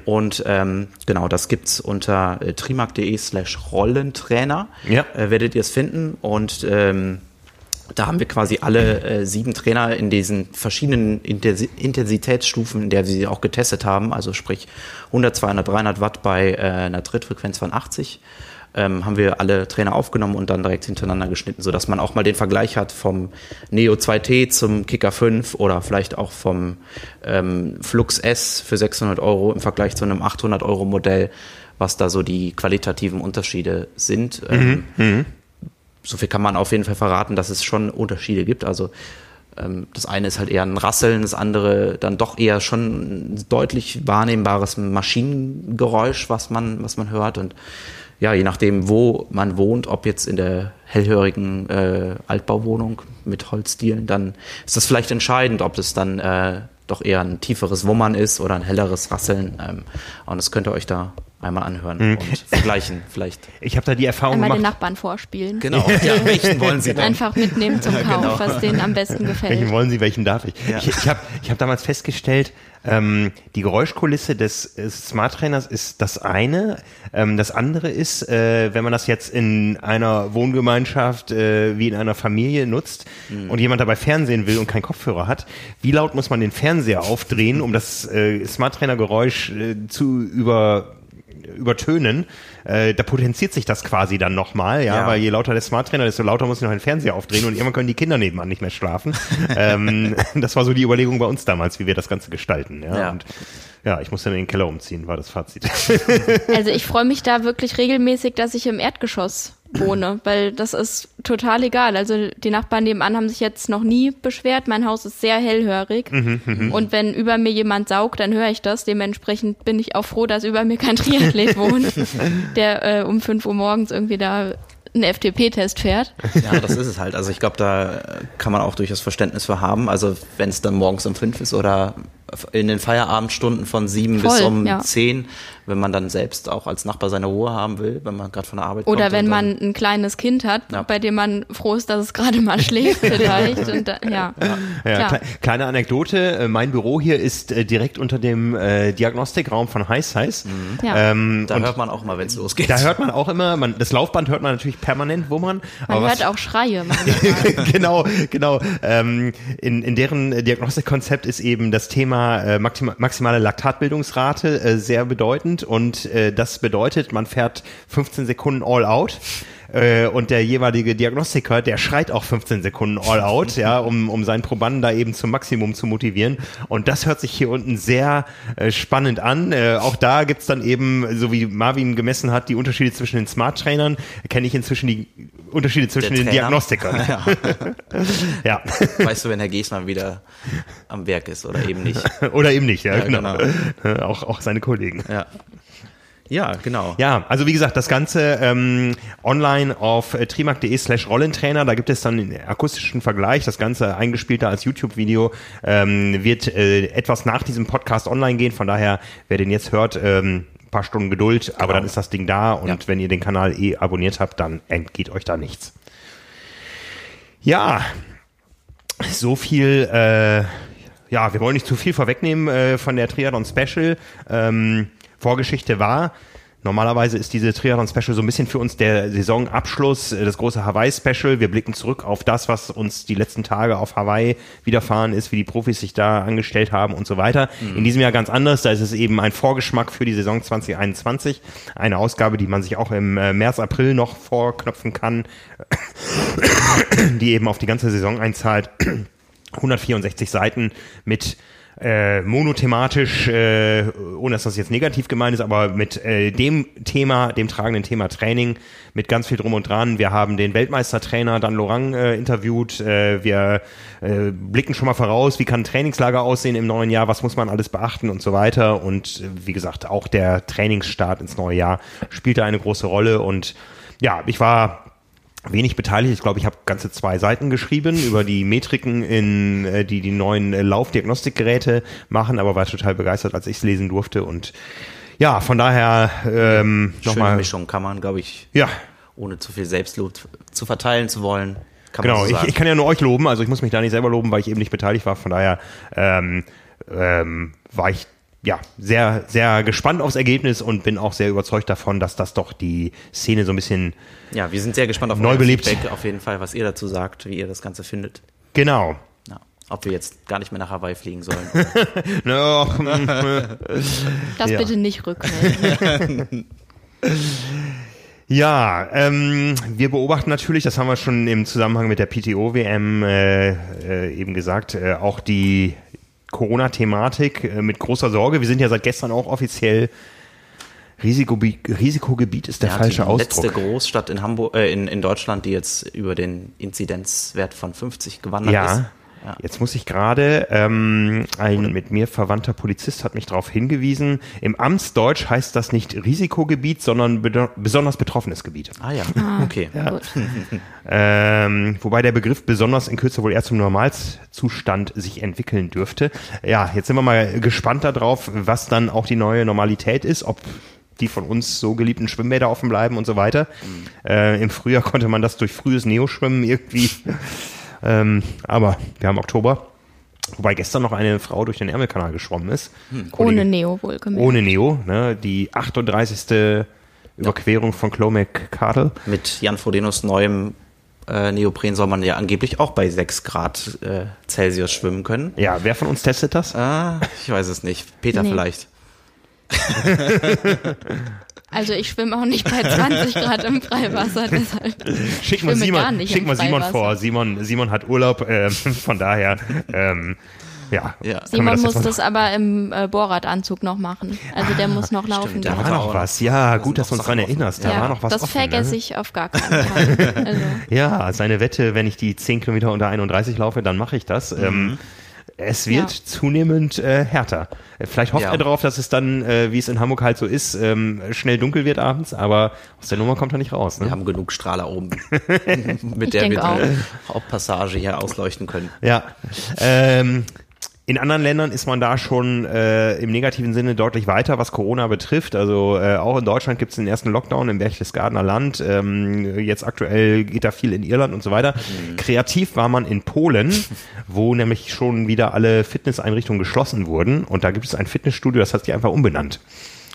Speaker 3: Und ähm, genau, das gibt's unter äh, trimark.de slash Rollentrainer.
Speaker 1: Ja.
Speaker 3: Äh, werdet ihr es finden. Und ähm, da haben wir quasi alle äh, sieben Trainer in diesen verschiedenen Intensi Intensitätsstufen, in der wir sie auch getestet haben, also sprich 100, 200, 300 Watt bei äh, einer Trittfrequenz von 80, ähm, haben wir alle Trainer aufgenommen und dann direkt hintereinander geschnitten, sodass man auch mal den Vergleich hat vom Neo 2T zum Kicker 5 oder vielleicht auch vom ähm, Flux S für 600 Euro im Vergleich zu einem 800 Euro Modell, was da so die qualitativen Unterschiede sind. Ähm, so viel kann man auf jeden Fall verraten, dass es schon Unterschiede gibt. Also ähm, das eine ist halt eher ein Rasseln, das andere dann doch eher schon ein deutlich wahrnehmbares Maschinengeräusch, was man, was man hört. Und ja, je nachdem, wo man wohnt, ob jetzt in der hellhörigen äh, Altbauwohnung mit Holzdielen, dann ist das vielleicht entscheidend, ob das dann äh, doch eher ein tieferes Wummern ist oder ein helleres Rasseln. Ähm, und das könnt ihr euch da einmal anhören und vergleichen vielleicht.
Speaker 1: Ich habe da die Erfahrung
Speaker 2: Einmal den
Speaker 1: gemacht.
Speaker 2: Nachbarn vorspielen.
Speaker 3: Genau, ja, welchen wollen Sie denn?
Speaker 2: Einfach mitnehmen zum Kauf,
Speaker 3: Genau.
Speaker 2: was denen am besten
Speaker 1: Welchen
Speaker 2: gefällt.
Speaker 1: wollen Sie, welchen darf ich?
Speaker 3: Ja.
Speaker 1: Ich, ich habe ich hab damals festgestellt, ähm, die Geräuschkulisse des äh, Smart Trainers ist das eine. Ähm, das andere ist, äh, wenn man das jetzt in einer Wohngemeinschaft äh, wie in einer Familie nutzt und jemand dabei Fernsehen will und keinen Kopfhörer hat, wie laut muss man den Fernseher aufdrehen, um das äh, Smart Trainer Geräusch äh, zu über übertönen, äh, da potenziert sich das quasi dann nochmal, ja,
Speaker 3: Ja.
Speaker 1: weil je lauter der Smart Trainer, desto lauter muss ich noch den Fernseher aufdrehen und irgendwann können die Kinder nebenan nicht mehr schlafen. ähm, das war so die Überlegung bei uns damals, wie wir das Ganze gestalten, ja.
Speaker 3: Ja.
Speaker 1: Und ja, ich musste dann in den Keller umziehen, war das Fazit.
Speaker 2: Also ich freue mich da wirklich regelmäßig, dass ich im Erdgeschoss wohne, weil das ist total egal. Also die Nachbarn nebenan haben sich jetzt noch nie beschwert. Mein Haus ist sehr hellhörig.
Speaker 1: Mhm,
Speaker 2: Und wenn über mir jemand saugt, dann höre ich das. Dementsprechend bin ich auch froh, dass über mir kein Triathlet wohnt, der äh, um 5 Uhr morgens irgendwie da einen FTP-Test fährt.
Speaker 3: Ja, das ist es halt. Also ich glaube, da kann man auch durchaus Verständnis für haben. Also wenn es dann morgens um fünf ist oder in den Feierabendstunden von sieben bis
Speaker 2: Voll,
Speaker 3: um
Speaker 2: ja.
Speaker 3: zehn, wenn man dann selbst auch als Nachbar seine Ruhe haben will, wenn man gerade von der Arbeit
Speaker 2: Oder
Speaker 3: kommt.
Speaker 2: wenn
Speaker 3: und
Speaker 2: man ein kleines Kind hat,
Speaker 3: Ja.
Speaker 2: bei dem man froh ist, dass es gerade mal schläft vielleicht. Und da, ja.
Speaker 1: Ja, kle kleine Anekdote, äh, mein Büro hier ist äh, direkt unter dem äh, Diagnostikraum von Heiß Heiß.
Speaker 2: Ja.
Speaker 1: Ähm,
Speaker 3: da hört man auch mal, wenn es losgeht.
Speaker 1: da hört man auch immer, man, das Laufband hört man natürlich permanent wummern.
Speaker 2: Man
Speaker 1: aber was-
Speaker 2: hört auch Schreie
Speaker 1: genau, genau. Ähm, in, in deren äh, Diagnostikkonzept ist eben das Thema äh, maxima, maximale Laktatbildungsrate äh, sehr bedeutend und äh, das bedeutet, man fährt 15 Sekunden all out. Äh, und der jeweilige Diagnostiker, der schreit auch 15 Sekunden all out, ja, um, um seinen Probanden da eben zum Maximum zu motivieren. Und das hört sich hier unten sehr äh, spannend an. Äh, auch da gibt's dann eben, so wie Marvin gemessen hat, die Unterschiede zwischen den Smart Trainern, kenne ich inzwischen die Unterschiede zwischen den. Diagnostikern.
Speaker 3: Ja.
Speaker 1: Ja.
Speaker 3: Weißt du, wenn Herr Giesmann wieder am Werk ist oder eben nicht.
Speaker 1: Oder eben nicht, ja,
Speaker 3: Ja,
Speaker 1: genau. Auch, auch seine Kollegen.
Speaker 3: Ja, ja genau.
Speaker 1: Ja, also wie gesagt, das Ganze ähm, online auf äh, trimark.de slash Rollentrainer, da gibt es dann den akustischen Vergleich, das Ganze eingespielt da als YouTube-Video, ähm, wird äh, etwas nach diesem Podcast online gehen, von daher, wer den jetzt hört, ähm, paar Stunden Geduld, aber
Speaker 3: Genau.
Speaker 1: dann ist das Ding da und
Speaker 3: Ja.
Speaker 1: wenn ihr den Kanal eh abonniert habt, dann entgeht euch da nichts. Ja, so viel, äh, ja, wir wollen nicht zu viel vorwegnehmen äh, von der Triathlon Special. Ähm, Vorgeschichte war, normalerweise ist diese Triathlon Special so ein bisschen für uns der Saisonabschluss, äh, das große Hawaii Special. Wir blicken zurück auf das, was uns die letzten Tage auf Hawaii widerfahren ist, wie die Profis sich da angestellt haben und so weiter. In diesem Jahr ganz anders, da ist es eben ein Vorgeschmack für die Saison 2021. Eine Ausgabe, die man sich auch im äh, März, April noch vorknöpfen kann, die eben auf die ganze Saison einzahlt. 164 Seiten mit äh, monothematisch, äh, ohne dass das jetzt negativ gemeint ist, aber mit äh, dem Thema, dem tragenden Thema Training, mit ganz viel drum und dran. Wir haben den Weltmeistertrainer Dan Lorang äh, interviewt. Äh, wir äh, blicken schon mal voraus, wie kann ein Trainingslager aussehen im neuen Jahr, was muss man alles beachten und so weiter. Und äh, wie gesagt, auch der Trainingsstart ins neue Jahr spielte eine große Rolle. Und ja, ich war wenig beteiligt. Ich glaube, ich habe ganze zwei Seiten geschrieben über die Metriken, in, äh, die die neuen äh, Laufdiagnostikgeräte machen, aber war total begeistert, als ich es lesen durfte. Und ja, von daher ähm, nochmal.
Speaker 3: Mischung kann man, glaube ich,
Speaker 1: Ja,
Speaker 3: ohne zu viel Selbstlob zu verteilen zu wollen. Kann
Speaker 1: genau.
Speaker 3: man so
Speaker 1: Ich, ich kann ja nur euch loben, also ich muss mich da nicht selber loben, weil ich eben nicht beteiligt war. Von daher ähm, ähm, war ich ja sehr, sehr gespannt aufs Ergebnis und bin auch sehr überzeugt davon, dass das doch die Szene so ein bisschen
Speaker 3: ja, wir sind sehr gespannt auf
Speaker 1: Neu belebt.
Speaker 3: Feedback auf jeden Fall, was ihr dazu sagt, wie ihr das Ganze findet.
Speaker 1: genau.
Speaker 3: Ja. Ob wir jetzt gar nicht mehr nach Hawaii fliegen sollen.
Speaker 1: Ja,
Speaker 2: Das
Speaker 1: Ja.
Speaker 2: bitte nicht rückmelden.
Speaker 1: Ja, ähm, wir beobachten natürlich, das haben wir schon im Zusammenhang mit der PTO-WM äh, äh, eben gesagt, äh, auch die Corona-Thematik äh, mit großer Sorge. Wir sind ja seit gestern auch offiziell Risikobi Risikogebiet ist der
Speaker 3: Ja,
Speaker 1: falsche
Speaker 3: die
Speaker 1: Ausdruck.
Speaker 3: letzte Großstadt in Hamburg, äh, in, in Deutschland, die jetzt über den Inzidenzwert von 50 gewandert ist.
Speaker 1: Ja.
Speaker 3: Ja.
Speaker 1: Jetzt muss ich gerade, ähm, ein mit mir verwandter Polizist hat mich darauf hingewiesen, im Amtsdeutsch heißt das nicht Risikogebiet, sondern bedo- besonders betroffenes Gebiet.
Speaker 3: Ah ja, okay.
Speaker 2: Gut.
Speaker 1: Ähm, wobei der Begriff besonders in Kürze wohl eher zum Normalzustand sich entwickeln dürfte. Ja, jetzt sind wir mal gespannt darauf, was dann auch die neue Normalität ist, ob die von uns so geliebten Schwimmbäder offen bleiben und so weiter. Äh, Im Frühjahr konnte man das durch frühes Neoschwimmen irgendwie. ähm, aber wir haben Oktober. Wobei gestern noch eine Frau durch den Ärmelkanal geschwommen ist.
Speaker 2: Ohne Neo wohlgemerkt.
Speaker 1: Ohne Neo, ne? Die 38. Überquerung von Clomac-Kadel.
Speaker 3: Mit Jan Frodenos neuem äh, Neopren soll man ja angeblich auch bei 6 Grad äh, Celsius schwimmen können.
Speaker 1: Ja, wer von uns testet das?
Speaker 3: Ah, ich weiß es nicht. Peter
Speaker 2: Nee.
Speaker 3: vielleicht.
Speaker 2: Also ich schwimme auch nicht bei 20 Grad im Freiwasser, deshalb.
Speaker 1: Schick mal Simon,
Speaker 2: nicht
Speaker 1: schick mal Simon vor. Simon, Simon hat Urlaub, ähm, von daher, ähm, ja.
Speaker 3: Ja.
Speaker 2: Simon
Speaker 1: das
Speaker 2: muss das aber im äh, Bohrradanzug noch machen. Also der muss noch laufen.
Speaker 3: stimmt,
Speaker 1: Da war noch was, ja, gut, dass du uns daran erinnerst. Da
Speaker 2: ja,
Speaker 1: war noch was
Speaker 2: das
Speaker 1: offen.
Speaker 2: vergesse
Speaker 1: ne?
Speaker 2: ich auf gar keinen Fall. Also,
Speaker 1: Ja, seine Wette, wenn ich die 10 Kilometer unter 31 laufe, dann mache ich das.
Speaker 3: Mhm.
Speaker 1: Ähm, es wird
Speaker 2: Ja.
Speaker 1: zunehmend äh, härter. Äh, Vielleicht hofft
Speaker 3: Ja.
Speaker 1: er darauf, dass es dann, äh, wie es in Hamburg halt so ist, ähm, schnell dunkel wird abends, aber aus der Nummer kommt er nicht raus.
Speaker 3: Wir
Speaker 1: Ne?
Speaker 3: haben genug Strahler oben, mit
Speaker 2: Ich
Speaker 3: der wir
Speaker 2: auch.
Speaker 3: die Hauptpassage hier ausleuchten können.
Speaker 1: Ja. Ähm, in anderen Ländern ist man da schon äh, im negativen Sinne deutlich weiter, was Corona betrifft. Also äh, auch in Deutschland gibt es den ersten Lockdown im Berchtesgadener Land. Ähm, jetzt aktuell geht da viel in Irland und so weiter. Kreativ war man in Polen, wo nämlich schon wieder alle Fitnesseinrichtungen geschlossen wurden. Und da gibt es ein Fitnessstudio, das hat sich einfach umbenannt.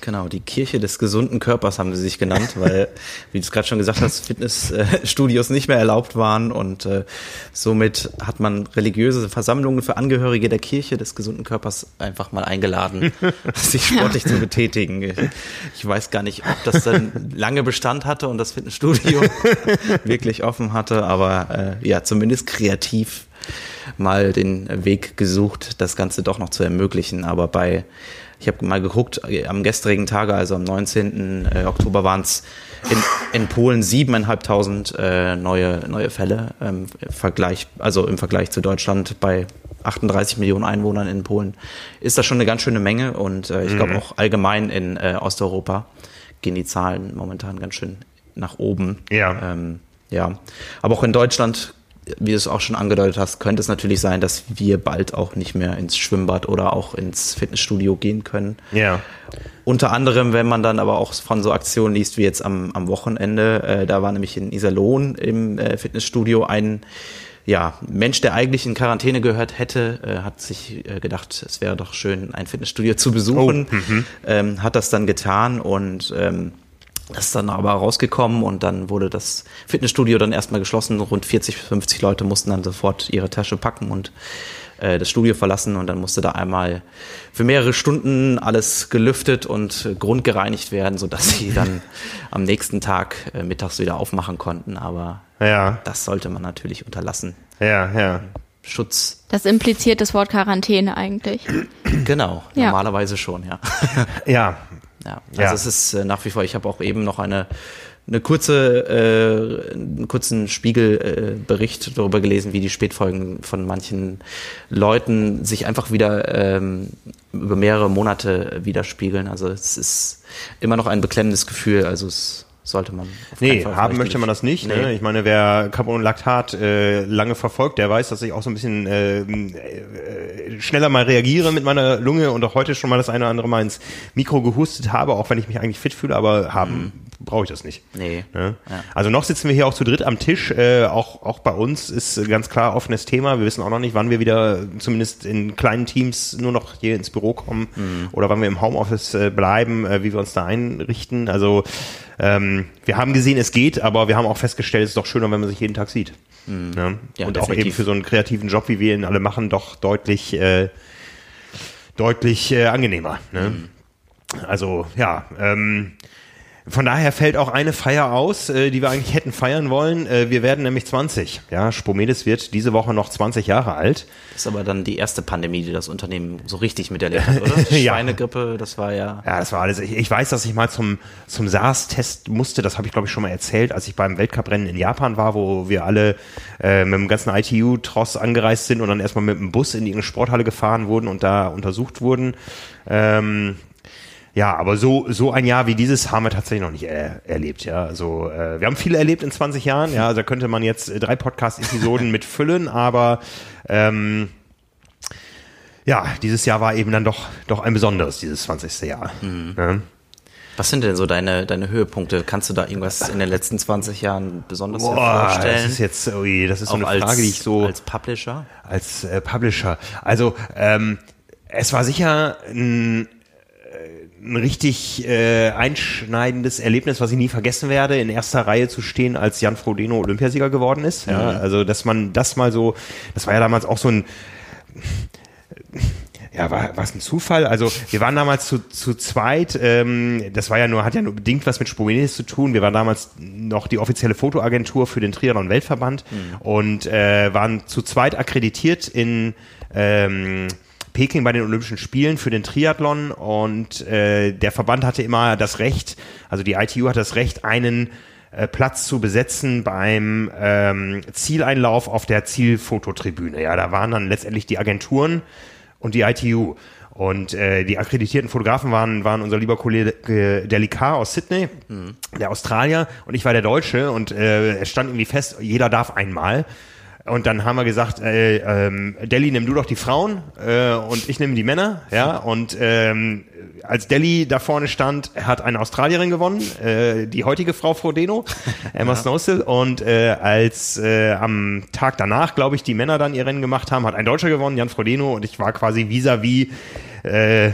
Speaker 3: Genau, die Kirche des gesunden Körpers haben sie sich genannt, weil, wie du es gerade schon gesagt hast, Fitnessstudios nicht mehr erlaubt waren und äh, somit hat man religiöse Versammlungen für Angehörige der Kirche des gesunden Körpers einfach mal eingeladen, sich sportlich zu betätigen. Ich, ich weiß gar nicht, ob das dann lange Bestand hatte und das Fitnessstudio wirklich offen hatte, aber äh, ja, zumindest kreativ mal den Weg gesucht, das Ganze doch noch zu ermöglichen. Aber bei, ich habe mal geguckt, äh, am gestrigen Tage, also am 19. äh, Oktober waren es in, in Polen siebeneinhalbtausend äh, neue, neue Fälle. Ähm, im Vergleich, also im Vergleich zu Deutschland bei 38 Millionen Einwohnern in Polen ist das schon eine ganz schöne Menge und äh, ich glaube auch allgemein in äh, Osteuropa gehen die Zahlen momentan ganz schön nach oben.
Speaker 1: Ja.
Speaker 3: Ähm, ja, aber auch in Deutschland, wie du es auch schon angedeutet hast, könnte es natürlich sein, dass wir bald auch nicht mehr ins Schwimmbad oder auch ins Fitnessstudio gehen können.
Speaker 1: Ja.
Speaker 3: Unter anderem, wenn man dann aber auch von so Aktionen liest wie jetzt am, am Wochenende, äh, da war nämlich in Iserlohn im äh, Fitnessstudio ein ja, Mensch, der eigentlich in Quarantäne gehört hätte, äh, hat sich äh, gedacht, es wäre doch schön, ein Fitnessstudio zu besuchen, ähm, hat das dann getan und ähm, das ist dann aber rausgekommen und dann wurde das Fitnessstudio dann erstmal geschlossen. Rund 40, 50 Leute mussten dann sofort ihre Tasche packen und äh, das Studio verlassen und dann musste da einmal für mehrere Stunden alles gelüftet und äh, grundgereinigt werden, sodass sie dann am nächsten Tag äh, mittags wieder aufmachen konnten. Aber
Speaker 1: Ja.
Speaker 3: das sollte man natürlich unterlassen.
Speaker 1: Ja, ja.
Speaker 3: Schutz,
Speaker 2: das impliziert das Wort Quarantäne eigentlich.
Speaker 3: genau,
Speaker 2: Ja.
Speaker 3: normalerweise schon, ja.
Speaker 1: Ja.
Speaker 3: Ja, also
Speaker 1: Ja.
Speaker 3: es ist äh, nach wie vor, ich habe auch eben noch eine, eine kurze, äh, einen kurzen Spiegelbericht äh, darüber gelesen, wie die Spätfolgen von manchen Leuten sich einfach wieder ähm, über mehrere Monate widerspiegeln. Also es ist immer noch ein beklemmendes Gefühl, also es sollte man
Speaker 1: Nee, haben möchte man das nicht. Ne?
Speaker 3: Nee.
Speaker 1: Ich meine, wer Carbonlactat äh, lange verfolgt, der weiß, dass ich auch so ein bisschen äh, äh, schneller mal reagiere mit meiner Lunge und auch heute schon mal das eine oder andere Mal ins Mikro gehustet habe, auch wenn ich mich eigentlich fit fühle, aber haben brauche ich das nicht.
Speaker 3: Nee.
Speaker 1: Ne?
Speaker 3: Ja.
Speaker 1: Also noch sitzen wir hier auch zu dritt am Tisch. Äh, auch, auch bei uns ist ganz klar offenes Thema. Wir wissen auch noch nicht, wann wir wieder zumindest in kleinen Teams nur noch hier ins Büro kommen oder wann wir im Homeoffice äh, bleiben, äh, wie wir uns da einrichten. Also ähm, wir haben gesehen, es geht, aber wir haben auch festgestellt, es ist doch schöner, wenn man sich jeden Tag sieht. Ne?
Speaker 3: Ja,
Speaker 1: Und auch eben
Speaker 3: definitiv.
Speaker 1: für so einen kreativen Job, wie wir ihn alle machen, doch deutlich, äh, deutlich äh, angenehmer. Ne? Also ja, ähm, von daher fällt auch eine Feier aus, äh, die wir eigentlich hätten feiern wollen. Äh, wir werden nämlich 20. Ja, Spomedes wird diese Woche noch 20 Jahre alt.
Speaker 3: Das ist aber dann die erste Pandemie, die das Unternehmen so richtig miterlebt hat, oder?
Speaker 1: Ja.
Speaker 3: Schweinegrippe, das war ja.
Speaker 1: Ja, das war alles. Ich, ich weiß, dass ich mal zum, zum SARS-Test musste. Das habe ich, glaube ich, schon mal erzählt, als ich beim Weltcuprennen in Japan war, wo wir alle äh, mit dem ganzen ITU-Tross angereist sind und dann erstmal mit dem Bus in irgendeine Sporthalle gefahren wurden und da untersucht wurden. Ähm, ja, aber so, so ein Jahr wie dieses haben wir tatsächlich noch nicht er, erlebt, ja. Also, äh, wir haben viel erlebt in 20 Jahren, ja. Also, da könnte man jetzt äh, drei Podcast-Episoden mit füllen, aber, ähm, ja, dieses Jahr war eben dann doch, doch ein besonderes, dieses 20. Jahr. Ne?
Speaker 3: Was sind denn so deine, deine Höhepunkte? Kannst du da irgendwas in den letzten 20 Jahren besonders
Speaker 1: Boah,
Speaker 3: hervorstellen?
Speaker 1: das ist jetzt, ui, das ist so
Speaker 3: Auch
Speaker 1: eine
Speaker 3: als,
Speaker 1: Frage, die ich so
Speaker 3: als Publisher?
Speaker 1: als äh, Publisher. Also ähm, es war sicher ein, äh, ein richtig äh, einschneidendes Erlebnis, was ich nie vergessen werde, in erster Reihe zu stehen, als Jan Frodeno Olympiasieger geworden ist. Ja, also dass man das mal so, das war ja damals auch so ein ja, war was ein Zufall. Also wir waren damals zu, zu zweit. Ähm, das war ja nur, hat ja nur bedingt was mit Spomenis zu tun. Wir waren damals noch die offizielle Fotoagentur für den Triathlon Weltverband und äh, waren zu zweit akkreditiert in ähm, Peking bei den Olympischen Spielen für den Triathlon und äh, der Verband hatte immer das Recht, also die ITU hat das Recht, einen äh, Platz zu besetzen beim ähm, Zieleinlauf auf der Zielfototribüne. Ja, da waren dann letztendlich die Agenturen und die ITU. Und äh, die akkreditierten Fotografen waren, waren unser lieber Kollege Delikar aus Sydney, der Australier, und ich war der Deutsche. Und äh, es stand irgendwie fest, jeder darf einmal. Und dann haben wir gesagt, äh, ähm, Delhi, nimm du doch die Frauen äh, und ich nehme die Männer. Ja, und ähm, als Delhi da vorne stand, hat eine Australierin gewonnen, äh, die heutige Frau Frodeno, Emma Snowsill. Und äh, als äh, am Tag danach, glaube ich, die Männer dann ihr Rennen gemacht haben, hat ein Deutscher gewonnen, Jan Frodeno. Und ich war quasi vis-à-vis äh,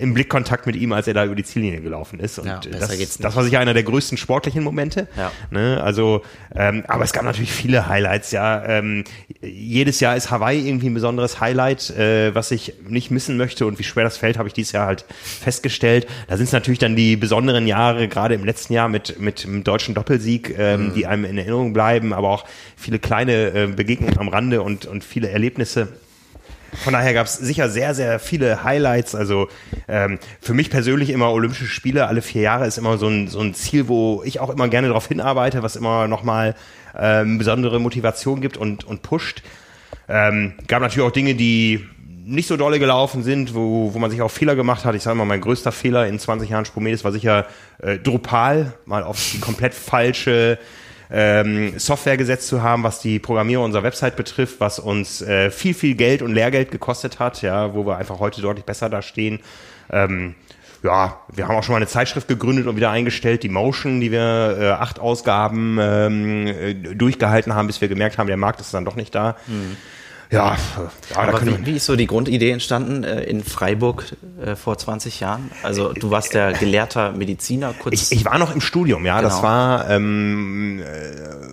Speaker 1: im Blickkontakt mit ihm, als er da über die Ziellinie gelaufen ist. Und
Speaker 3: Ja, besser
Speaker 1: das, das war sicher einer der größten sportlichen Momente.
Speaker 3: Ja.
Speaker 1: Ne? Also, ähm, aber es gab natürlich viele Highlights. Ja, ähm, jedes Jahr ist Hawaii irgendwie ein besonderes Highlight, äh, was ich nicht missen möchte. Und wie schwer das fällt, habe ich dieses Jahr halt festgestellt. Da sind es natürlich dann die besonderen Jahre, gerade im letzten Jahr mit mit dem deutschen Doppelsieg, ähm,
Speaker 3: Mhm.
Speaker 1: die einem in Erinnerung bleiben, aber auch viele kleine äh, Begegnungen am Rande und und viele Erlebnisse. Von daher gab es sicher sehr, sehr viele Highlights. Also ähm, für mich persönlich immer Olympische Spiele alle vier Jahre ist immer so ein, so ein Ziel, wo ich auch immer gerne darauf hinarbeite, was immer nochmal ähm, besondere Motivation gibt und, und pusht. Ähm, gab natürlich auch Dinge, die nicht so dolle gelaufen sind, wo, wo man sich auch Fehler gemacht hat. Ich sage mal, mein größter Fehler in 20 Jahren Spromedis war sicher äh, Drupal, mal auf die komplett falsche ähm, Software gesetzt zu haben, was die Programmierung unserer Website betrifft, was uns äh, viel, viel Geld und Lehrgeld gekostet hat, ja, wo wir einfach heute deutlich besser da stehen. Ähm, ja, wir haben auch schon mal eine Zeitschrift gegründet und wieder eingestellt, die Motion, die wir äh, acht Ausgaben ähm, äh, durchgehalten haben, bis wir gemerkt haben, der Markt ist dann doch nicht da. Ja, ja
Speaker 3: Aber wie, wie ist so die Grundidee entstanden äh, in Freiburg äh, vor 20 Jahren? Also du warst der gelehrter Mediziner, kurz.
Speaker 1: Ich, ich war noch im Studium, ja. Das
Speaker 3: Genau.
Speaker 1: war ähm, äh,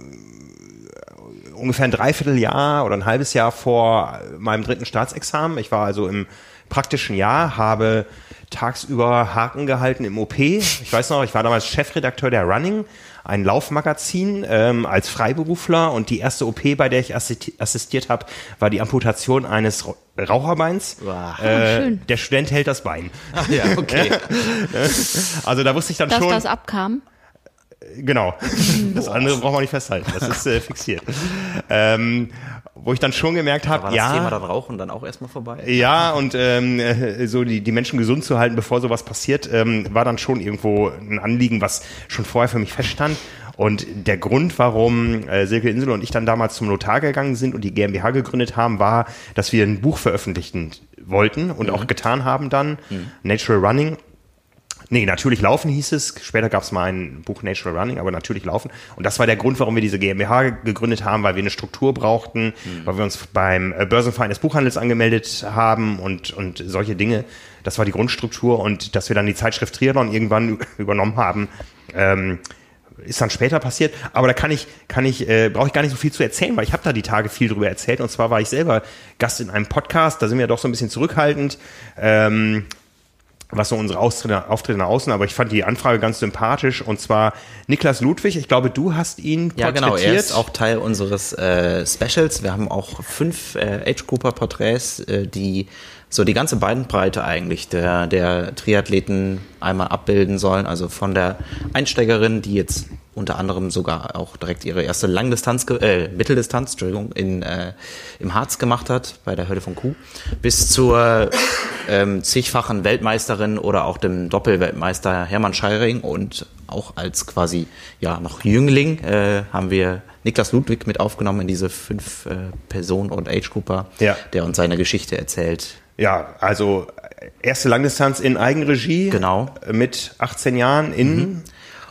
Speaker 1: ungefähr ein Dreivierteljahr oder ein halbes Jahr vor meinem dritten Staatsexamen. Ich war also im praktischen Jahr, habe tagsüber Haken gehalten im OP. Ich weiß noch, ich war damals Chefredakteur der Running, ein Laufmagazin ähm, als Freiberufler und die erste OP, bei der ich assisti- assistiert habe, war die Amputation eines Ra- Raucherbeins.
Speaker 3: Wow.
Speaker 1: Äh,
Speaker 2: schön.
Speaker 1: der Student hält das Bein.
Speaker 3: Ach ja, okay.
Speaker 1: Also da wusste ich dann
Speaker 2: Dass
Speaker 1: schon.
Speaker 2: das abkam.
Speaker 1: Genau. Das andere braucht man nicht festhalten. Das ist äh, fixiert. Ähm, wo ich dann schon gemerkt
Speaker 3: War
Speaker 1: habe,
Speaker 3: das
Speaker 1: ja,
Speaker 3: Thema dann Rauchen dann auch erstmal vorbei?
Speaker 1: ja, und ähm, äh, so die, die Menschen gesund zu halten, bevor sowas passiert, ähm, war dann schon irgendwo ein Anliegen, was schon vorher für mich feststand. Und der Grund, warum äh, Silke Insel und ich dann damals zum Notar gegangen sind und die GmbH gegründet haben, war, dass wir ein Buch veröffentlichen wollten und auch getan haben dann, Natural Running. Nee, natürlich laufen hieß es. Später gab es mal ein Buch Natural Running, aber natürlich laufen. Und das war der Grund, warum wir diese GmbH gegründet haben, weil wir eine Struktur brauchten, weil wir uns beim äh, Börsenverein des Buchhandels angemeldet haben und, und solche Dinge. Das war die Grundstruktur und dass wir dann die Zeitschrift Triathlon irgendwann übernommen haben, ähm, ist dann später passiert, aber da kann ich, kann ich, äh, brauche ich gar nicht so viel zu erzählen, weil ich habe da die Tage viel drüber erzählt. Und zwar war ich selber Gast in einem Podcast, da sind wir doch so ein bisschen zurückhaltend. Ähm, was so unsere Austritte, Auftritte nach außen, aber ich fand die Anfrage ganz sympathisch und zwar Niklas Ludwig, ich glaube, du hast ihn
Speaker 3: Ja, genau.
Speaker 1: porträtiert.
Speaker 3: Er ist auch Teil unseres äh, Specials. Wir haben auch fünf äh, Age-Grouper-Porträts, äh, die so die ganze Bandbreite eigentlich der, der Triathleten einmal abbilden sollen. Also von der Einsteigerin, die jetzt unter anderem sogar auch direkt ihre erste Langdistanz, äh, Mitteldistanz, Entschuldigung, in, äh, im Harz gemacht hat, bei der Hölle von Kuh, bis zur ähm, zigfachen Weltmeisterin oder auch dem Doppelweltmeister Hermann Scheiring und auch als quasi ja noch Jüngling äh, haben wir Niklas Ludwig mit aufgenommen in diese fünf äh, Personen und Age Grouper,
Speaker 1: Ja.
Speaker 3: der uns seine Geschichte erzählt.
Speaker 1: Ja, also erste Langdistanz in Eigenregie.
Speaker 3: Genau.
Speaker 1: Mit 18 Jahren in.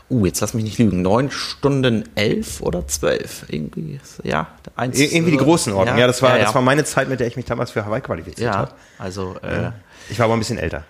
Speaker 3: Uh, jetzt lass mich nicht lügen. Neun Stunden elf oder zwölf? Irgendwie, ja. Eins,
Speaker 1: Irgendwie die Größenordnung. Ja, das war,
Speaker 3: ja, ja.
Speaker 1: das war meine Zeit, mit der ich mich damals für Hawaii qualifiziert
Speaker 3: Ja,
Speaker 1: habe.
Speaker 3: also, äh,
Speaker 1: Ich war aber ein bisschen älter.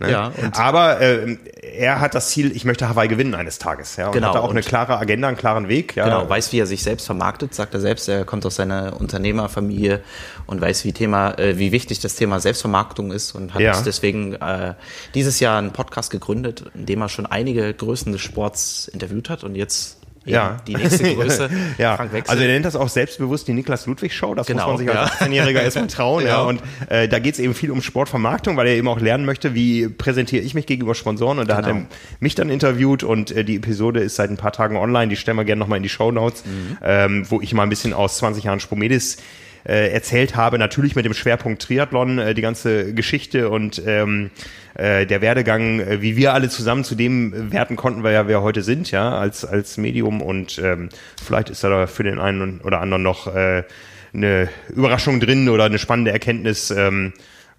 Speaker 3: ja. Und
Speaker 1: Aber äh, er hat das Ziel, ich möchte Hawaii gewinnen eines Tages. Ja, und
Speaker 3: Genau,
Speaker 1: hat da auch eine klare Agenda, einen klaren Weg. Ja,
Speaker 3: Genau, weiß, wie er sich selbst vermarktet, sagt er selbst. Er kommt aus seiner Unternehmerfamilie und weiß, wie Thema, äh, wie wichtig das Thema Selbstvermarktung ist und hat
Speaker 1: Ja.
Speaker 3: deswegen äh, dieses Jahr einen Podcast gegründet, in dem er schon einige Größen des Sports interviewt hat und jetzt
Speaker 1: Ja.
Speaker 3: die nächste Größe,
Speaker 1: ja.
Speaker 3: Frank Wechsel.
Speaker 1: Also er nennt das auch selbstbewusst die Niklas Ludwig Show. Das
Speaker 3: Genau,
Speaker 1: muss man sich als
Speaker 3: ja.
Speaker 1: 18-Jähriger erstmal trauen. ja.
Speaker 3: Ja.
Speaker 1: Und äh, da geht es eben viel um Sportvermarktung, weil er eben auch lernen möchte, wie präsentiere ich mich gegenüber Sponsoren. Und da hat
Speaker 3: Genau.
Speaker 1: er mich dann interviewt und äh, die Episode ist seit ein paar Tagen online. Die stellen wir gerne nochmal in die Show Notes,
Speaker 3: Mhm.
Speaker 1: ähm, wo ich mal ein bisschen aus 20 Jahren Spomedis äh, erzählt habe, natürlich mit dem Schwerpunkt Triathlon, äh, die ganze Geschichte und ähm, äh, der Werdegang, äh, wie wir alle zusammen zu dem werten konnten, weil ja wir heute sind, ja, als als Medium und ähm, vielleicht ist da für den einen oder anderen noch äh, eine Überraschung drin oder eine spannende Erkenntnis. Ähm,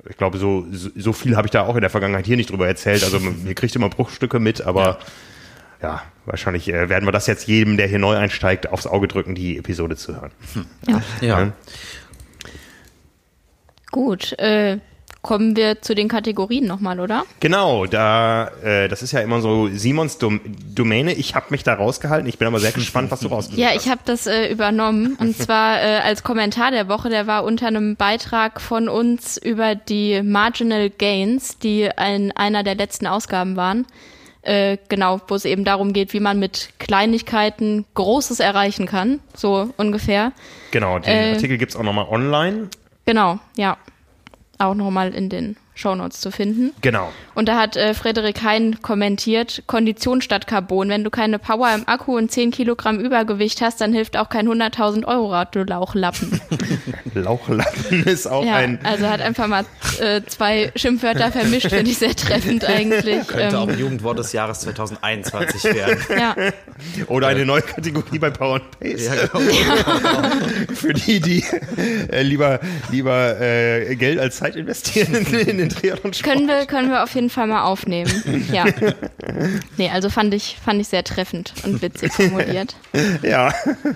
Speaker 1: ich glaube, so, so, viel habe ich da auch in der Vergangenheit hier nicht drüber erzählt. Also ihr kriegt immer Bruchstücke mit, aber ja, wahrscheinlich äh, werden wir das jetzt jedem, der hier neu einsteigt, aufs Auge drücken, die Episode zu hören.
Speaker 3: ja.
Speaker 2: Gut, äh, kommen wir zu den Kategorien nochmal, oder?
Speaker 1: Genau, da äh, das ist ja immer so Simons Dom Domäne. Ich habe mich da rausgehalten. Ich bin aber sehr gespannt, was du rausgesucht
Speaker 2: Ja, ich habe das äh, übernommen und zwar äh, als Kommentar der Woche, der war unter einem Beitrag von uns über die Marginal Gains, die in einer der letzten Ausgaben waren. Äh, genau, wo es eben darum geht, wie man mit Kleinigkeiten Großes erreichen kann, so ungefähr.
Speaker 1: Genau, den
Speaker 2: Äh,
Speaker 1: Artikel gibt's auch nochmal online.
Speaker 2: Genau, ja. Auch nochmal in den Shownotes zu finden.
Speaker 1: Genau.
Speaker 2: Und da hat äh, Frederik Hein kommentiert, Kondition statt Carbon. Wenn du keine Power im Akku und 10 Kilogramm Übergewicht hast, dann hilft auch kein 100.000 Euro Rad, du Lauchlappen.
Speaker 1: Lauchlappen ist auch
Speaker 2: ja,
Speaker 1: ein.
Speaker 2: also hat einfach mal äh, zwei Schimpfwörter vermischt, finde ich sehr treffend eigentlich.
Speaker 3: Könnte auch
Speaker 2: Ähm,
Speaker 3: Jugendwort des Jahres 2021 werden.
Speaker 2: ja,
Speaker 1: Oder eine neue Kategorie bei Power and Pace.
Speaker 3: ja, genau.
Speaker 1: Für die, die äh, lieber, lieber äh, Geld als Zeit investieren in, in den Triathlon-Sport.
Speaker 2: können wir, können wir auf jeden Fall mal aufnehmen. Ja. Nee, also fand ich, fand ich sehr treffend und witzig formuliert.
Speaker 1: Ja.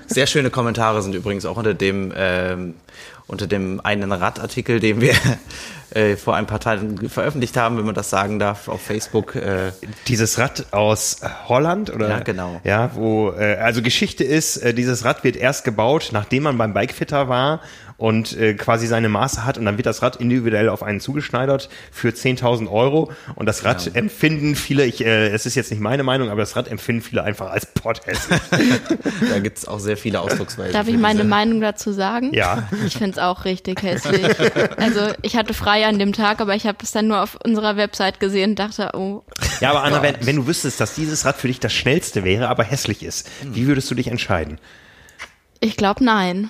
Speaker 3: Sehr schöne Kommentare sind übrigens auch unter dem ähm, unter dem einen Radartikel, den wir äh, vor ein paar Tagen veröffentlicht haben, wenn man das sagen darf, auf Facebook. Äh,
Speaker 1: Dieses Rad aus Holland oder?
Speaker 3: Ja, genau.
Speaker 1: Ja, wo äh, also Geschichte ist, äh, dieses Rad wird erst gebaut, nachdem man beim Bikefitter war und äh, quasi seine Maße hat und dann wird das Rad individuell auf einen zugeschneidert für 10.000 Euro und das Rad empfinden viele, ich, äh, es ist jetzt nicht meine Meinung, aber das Rad empfinden viele einfach als potthässlich.
Speaker 3: da gibt es auch sehr viele Ausdrucksweisen.
Speaker 2: Darf ich meine
Speaker 3: diese-
Speaker 2: Meinung dazu sagen?
Speaker 1: Ja.
Speaker 2: Ich find's auch richtig hässlich. Also ich hatte frei an dem Tag, aber ich habe es dann nur auf unserer Website gesehen und dachte, oh,
Speaker 1: Ja, aber Anna, wenn, wenn du wüsstest, dass dieses Rad für dich das schnellste wäre, aber hässlich ist, wie würdest du dich entscheiden?
Speaker 2: ich glaube nein.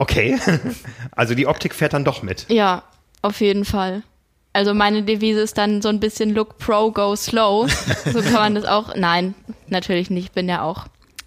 Speaker 1: Okay, also die Optik fährt dann doch mit.
Speaker 2: Ja, auf jeden Fall. Also meine Devise ist dann so ein bisschen Look Pro, Go Slow. So kann man das auch. Nein, natürlich nicht. Ich bin ja auch.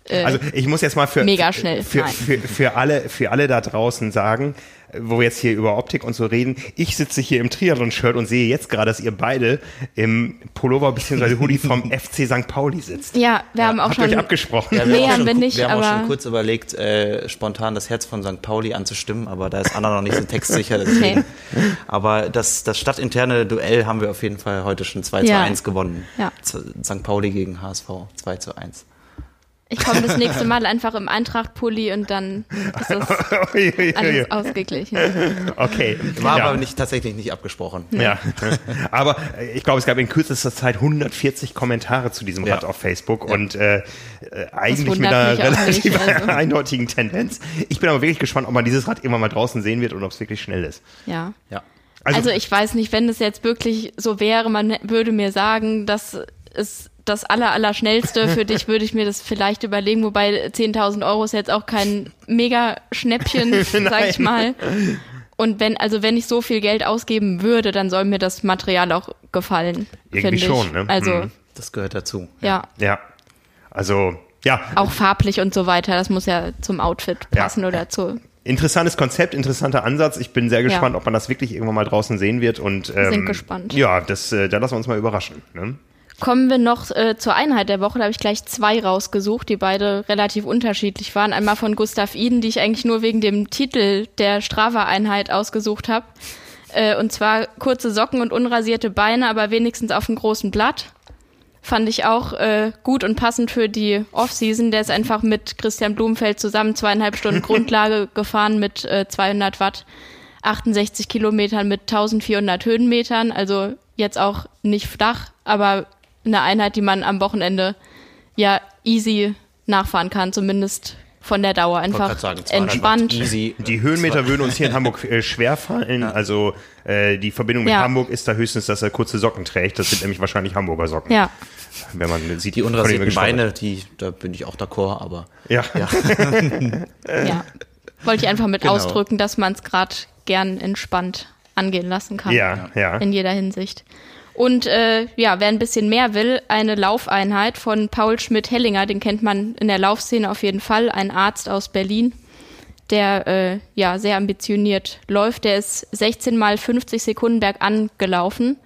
Speaker 2: Äh,
Speaker 1: Also ich muss jetzt mal für,
Speaker 2: Mega schnell,
Speaker 1: für,
Speaker 2: nein.
Speaker 1: für, für, alle, für alle da draußen sagen, wo wir jetzt hier über Optik und so reden, ich sitze hier im Triathlon-Shirt und sehe jetzt gerade, dass ihr beide im Pullover bzw. Hoodie vom FC St. Pauli sitzt.
Speaker 2: ja, wir haben auch
Speaker 1: Habt ihr euch
Speaker 2: schon.
Speaker 1: abgesprochen?
Speaker 3: Ja, wir
Speaker 2: Nee,
Speaker 3: haben, schon,
Speaker 2: wir nicht,
Speaker 3: wir haben auch schon kurz überlegt, äh, spontan das Herz von St. Pauli anzustimmen, aber da ist Anna noch nicht so textsicher. Deswegen.
Speaker 2: Okay.
Speaker 3: Aber das, das stadtinterne Duell haben wir auf jeden Fall heute schon 2 zu
Speaker 2: Ja.
Speaker 3: 1 gewonnen.
Speaker 2: Ja.
Speaker 3: St. Pauli gegen HSV 2 zu 1.
Speaker 2: Ich komme das nächste Mal einfach im Eintracht-Pulli und dann ist das alles ausgeglichen.
Speaker 1: okay.
Speaker 3: War
Speaker 1: ja.
Speaker 3: aber nicht, tatsächlich nicht abgesprochen.
Speaker 1: Ja, aber äh, ich glaube, es gab in kürzester Zeit 140 Kommentare zu diesem
Speaker 3: Ja.
Speaker 1: Rad auf Facebook und äh, äh, eigentlich mit einer relativ
Speaker 2: also.
Speaker 1: eindeutigen Tendenz. Ich bin aber wirklich gespannt, ob man dieses Rad irgendwann mal draußen sehen wird und ob es wirklich schnell ist.
Speaker 2: Ja.
Speaker 3: Ja.
Speaker 2: Also, ich weiß nicht, wenn es jetzt wirklich so wäre, man würde mir sagen, das ist das aller, aller schnellste. Für dich würde ich mir das vielleicht überlegen, wobei 10.000 Euro ist jetzt auch kein mega Schnäppchen, sag ich mal. Und wenn, also wenn ich so viel Geld ausgeben würde, dann soll mir das Material auch gefallen.
Speaker 1: Irgendwie schon, ne?
Speaker 2: Also,
Speaker 1: Mhm.
Speaker 3: Das gehört dazu.
Speaker 2: ja.
Speaker 1: Ja, also ja,
Speaker 2: Auch farblich und so weiter, das muss ja zum Outfit passen
Speaker 1: Ja.
Speaker 2: oder zu,
Speaker 1: interessantes Konzept, interessanter Ansatz. Ich bin sehr gespannt,
Speaker 2: Ja.
Speaker 1: ob man das wirklich irgendwann mal draußen sehen wird. Und, ähm,
Speaker 2: Sind gespannt.
Speaker 1: Ja, das, äh, da lassen wir uns mal überraschen. Ne?
Speaker 2: Kommen wir noch äh, zur Einheit der Woche. Da habe ich gleich zwei rausgesucht, die beide relativ unterschiedlich waren. Einmal von Gustav Iden, die ich eigentlich nur wegen dem Titel der Strava-Einheit ausgesucht habe. Äh, und zwar kurze Socken und unrasierte Beine, aber wenigstens auf einem großen Blatt. Fand ich auch äh, gut und passend für die Off-Season. Der ist einfach mit Christian Blumenfeld zusammen zweieinhalb Stunden Grundlage gefahren mit äh, 200 Watt, 68 Kilometern mit 1400 Höhenmetern. Also jetzt auch nicht flach, aber eine Einheit, die man am Wochenende ja easy nachfahren kann, zumindest von der Dauer. Einfach
Speaker 3: sagen, 200 Watt
Speaker 2: entspannt.
Speaker 3: Easy.
Speaker 1: Die Höhenmeter würden uns hier in Hamburg äh, schwer fallen. Also äh, die Verbindung mit
Speaker 2: Ja.
Speaker 1: Hamburg ist da höchstens, dass er kurze Socken trägt. Das sind nämlich wahrscheinlich Hamburger Socken.
Speaker 2: Ja,
Speaker 1: Wenn man sieht,
Speaker 3: Die unrasierten Beine, die, da bin ich auch d'accord, aber
Speaker 1: Ja.
Speaker 2: ja. Wollte ich einfach mit
Speaker 3: Genau.
Speaker 2: ausdrücken, dass man es gerade gern entspannt angehen lassen kann.
Speaker 1: Ja, ja.
Speaker 2: in jeder Hinsicht. Und äh, ja, wer ein bisschen mehr will, eine Laufeinheit von Paul Schmidt-Hellinger, den kennt man in der Laufszene auf jeden Fall, ein Arzt aus Berlin, der äh, ja sehr ambitioniert läuft. Der ist 16 mal 50 Sekunden bergan gelaufen,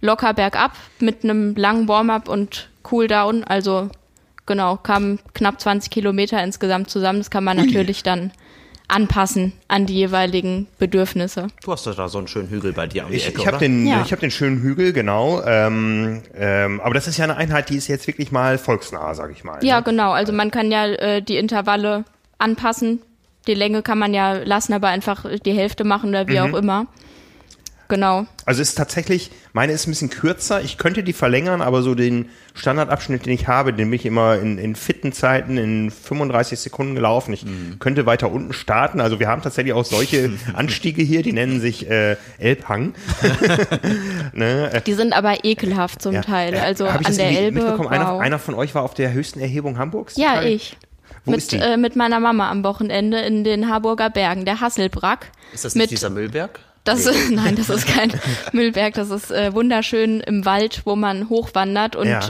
Speaker 2: locker bergab mit einem langen Warm-up und Cooldown. Also genau, kamen knapp 20 Kilometer insgesamt zusammen. Das kann man natürlich dann anpassen an die jeweiligen Bedürfnisse.
Speaker 3: du hast doch da so einen schönen Hügel bei dir um die
Speaker 1: Ich,
Speaker 3: Ecke,
Speaker 1: ich habe
Speaker 3: oder?
Speaker 1: den,
Speaker 2: Ja.
Speaker 1: ich hab den schönen Hügel, genau. Ähm, ähm, aber das ist ja eine Einheit, die ist jetzt wirklich mal volksnah, sag ich mal.
Speaker 2: Ja,
Speaker 1: ne?
Speaker 2: genau. Also man kann ja äh, die Intervalle anpassen. Die Länge kann man ja lassen, aber einfach die Hälfte machen oder wie
Speaker 1: Mhm.
Speaker 2: auch immer. Genau.
Speaker 1: Also es ist tatsächlich, meine ist ein bisschen kürzer. Ich könnte die verlängern, aber so den Standardabschnitt, den ich habe, den bin ich immer in, in fitten Zeiten in 35 Sekunden gelaufen. Ich
Speaker 2: Mhm.
Speaker 1: könnte weiter unten starten. Also wir haben tatsächlich auch solche Anstiege hier, die nennen sich äh, Elbhang. ne? äh,
Speaker 2: Die sind aber ekelhaft zum
Speaker 1: ja.
Speaker 2: Teil.
Speaker 1: Äh,
Speaker 2: Also
Speaker 1: hab ich
Speaker 2: an
Speaker 1: das
Speaker 2: der Elbe.
Speaker 1: mitbekommen? Einer,
Speaker 2: Wow.
Speaker 1: einer von euch war auf der höchsten Erhebung Hamburgs?
Speaker 2: ja,
Speaker 1: Kai?
Speaker 2: ich.
Speaker 1: Wo
Speaker 2: mit,
Speaker 1: ist die?
Speaker 2: Äh, mit meiner Mama am Wochenende in den Harburger Bergen, der Hasselbrack.
Speaker 3: Ist das nicht
Speaker 2: mit,
Speaker 3: dieser Müllberg?
Speaker 2: Das, nein, das ist kein Müllberg, das ist äh, wunderschön im Wald, wo man hochwandert und
Speaker 1: Ja.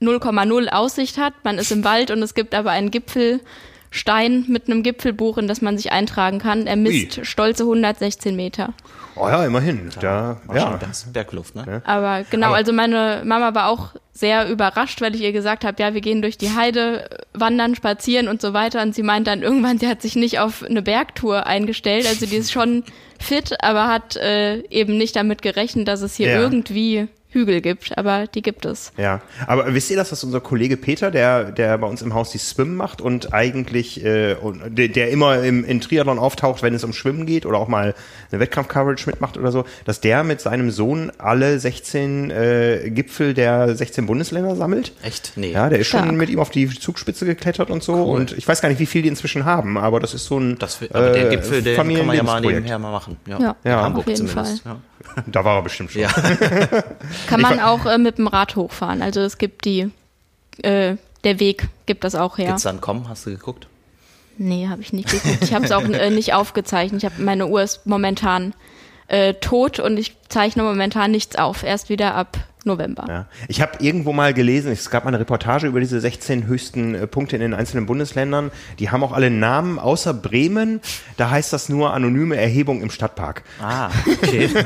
Speaker 2: 0,0 Aussicht hat. Man ist im Wald und es gibt aber einen Gipfelstein mit einem Gipfelbuch, in das man sich eintragen kann. Er misst
Speaker 1: Ui.
Speaker 2: stolze 116 Meter.
Speaker 1: Oh ja, immerhin. Da, ja.
Speaker 3: schon ganz Bergluft, ne?
Speaker 2: Aber genau,
Speaker 1: Aber-
Speaker 2: also meine Mama war auch sehr überrascht, weil ich ihr gesagt habe, ja, wir gehen durch die Heide, wandern, spazieren und so weiter. Und sie meint dann irgendwann, sie hat sich nicht auf eine Bergtour eingestellt. Also die ist schon fit, aber hat äh, eben nicht damit gerechnet, dass es hier
Speaker 1: Ja.
Speaker 2: irgendwie Hügel gibt. Aber die gibt es.
Speaker 1: Ja, aber wisst ihr das, dass unser Kollege Peter, der, der bei uns im Haus die Swim macht und eigentlich, äh, und der, der immer im, in Triathlon auftaucht, wenn es um Schwimmen geht oder auch mal eine Wettkampf-Coverage mitmacht oder so, dass der mit seinem Sohn alle 16 äh, Gipfel der 16 Bundesländer sammelt?
Speaker 3: Echt? Nee.
Speaker 1: Ja, der ist schon
Speaker 2: Stark.
Speaker 1: mit ihm auf die Zugspitze geklettert und so. Und ich weiß gar nicht, wie viel die inzwischen haben, aber das ist so ein
Speaker 3: Das, aber der
Speaker 1: äh,
Speaker 3: Gipfel, den kann man ja mal nebenher mal machen. Ja,
Speaker 2: Ja,
Speaker 3: in
Speaker 2: Ja.
Speaker 3: Hamburg
Speaker 2: auf jeden
Speaker 3: zumindest. Ja.
Speaker 1: Da war er bestimmt schon.
Speaker 3: Ja.
Speaker 2: Kann man auch äh, mit dem Rad hochfahren. Also es gibt die, äh, der Weg gibt das auch her.
Speaker 3: Gibt's dann kommen? Hast du geguckt?
Speaker 2: Nee, habe ich nicht geguckt. Ich habe es auch äh, nicht aufgezeichnet. Ich habe meine Uhr ist momentan äh, tot und ich zeichne momentan nichts auf. Erst wieder ab November.
Speaker 1: Ja. Ich habe irgendwo mal gelesen, es gab mal eine Reportage über diese 16 höchsten äh, Punkte in den einzelnen Bundesländern. Die haben auch alle Namen, außer Bremen. Da heißt das nur anonyme Erhebung im Stadtpark.
Speaker 3: Ah, okay.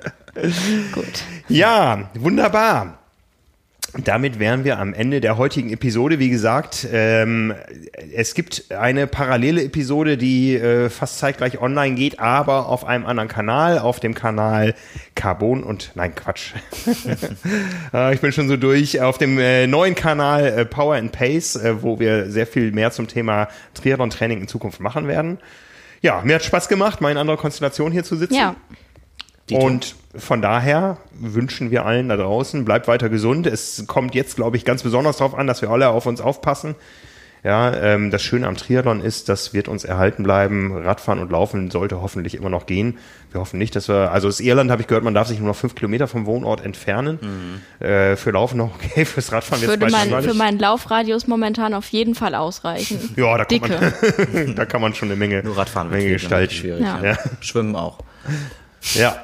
Speaker 2: Gut.
Speaker 1: Ja, wunderbar. Damit wären wir am Ende der heutigen Episode. Wie gesagt, ähm, es gibt eine parallele Episode, die äh, fast zeitgleich online geht, aber auf einem anderen Kanal, auf dem Kanal Carbon und nein Quatsch. Äh, ich bin schon so durch. Auf dem äh, neuen Kanal äh, Power and Pace, äh, wo wir sehr viel mehr zum Thema Triathlon-Training in Zukunft machen werden. Ja, mir hat Spaß gemacht, mal in anderer Konstellation hier zu sitzen.
Speaker 2: Ja,
Speaker 1: Und von daher wünschen wir allen da draußen, bleibt weiter gesund. Es kommt jetzt, glaube ich, ganz besonders darauf an, dass wir alle auf uns aufpassen. Ja, ähm, das Schöne am Triathlon ist, das wird uns erhalten bleiben. Radfahren und Laufen sollte hoffentlich immer noch gehen. Wir hoffen nicht, dass wir, also aus Irland habe ich gehört, man darf sich nur noch fünf Kilometer vom Wohnort entfernen. Äh, für Laufen noch okay, fürs Radfahren wird
Speaker 2: würde mein, für meinen Laufradius momentan auf jeden Fall ausreichen.
Speaker 1: Ja, da kann,
Speaker 2: Dicke.
Speaker 1: man, da kann man schon eine Menge,
Speaker 3: Nur Radfahren
Speaker 1: Menge
Speaker 3: wird
Speaker 1: gestalten.
Speaker 3: schwierig.
Speaker 2: Ja.
Speaker 3: Ja. Schwimmen auch.
Speaker 1: Ja.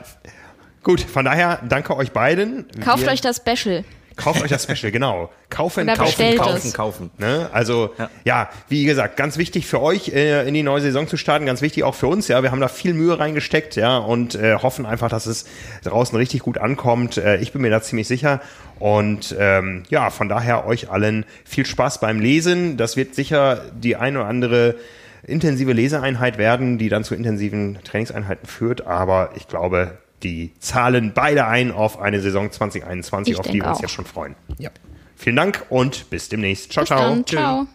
Speaker 1: Gut, von daher danke euch beiden.
Speaker 2: Kauft
Speaker 1: Wir-
Speaker 2: euch das Special.
Speaker 1: Kauft euch das Special, genau. Kaufen, kaufen, kaufen.
Speaker 2: es.
Speaker 3: kaufen.
Speaker 1: Ne? Also ja.
Speaker 3: Ja.
Speaker 1: wie gesagt, ganz wichtig für euch äh, in die neue Saison zu starten, ganz wichtig auch für uns. Ja, wir haben da viel Mühe reingesteckt, ja, und äh, hoffen einfach, dass es draußen richtig gut ankommt. Äh, ich bin mir da ziemlich sicher. Und ähm, ja, von daher euch allen viel Spaß beim Lesen. Das wird sicher die ein oder andere intensive Leseeinheit werden, die dann zu intensiven Trainingseinheiten führt. Aber ich glaube, die zahlen beide ein auf eine Saison 2021,
Speaker 2: Ich
Speaker 1: auf die wir uns
Speaker 2: auch.
Speaker 1: jetzt schon freuen. Ja. Vielen Dank und bis demnächst. Ciao,
Speaker 2: Bis
Speaker 1: ciao.
Speaker 2: dann. Ciao.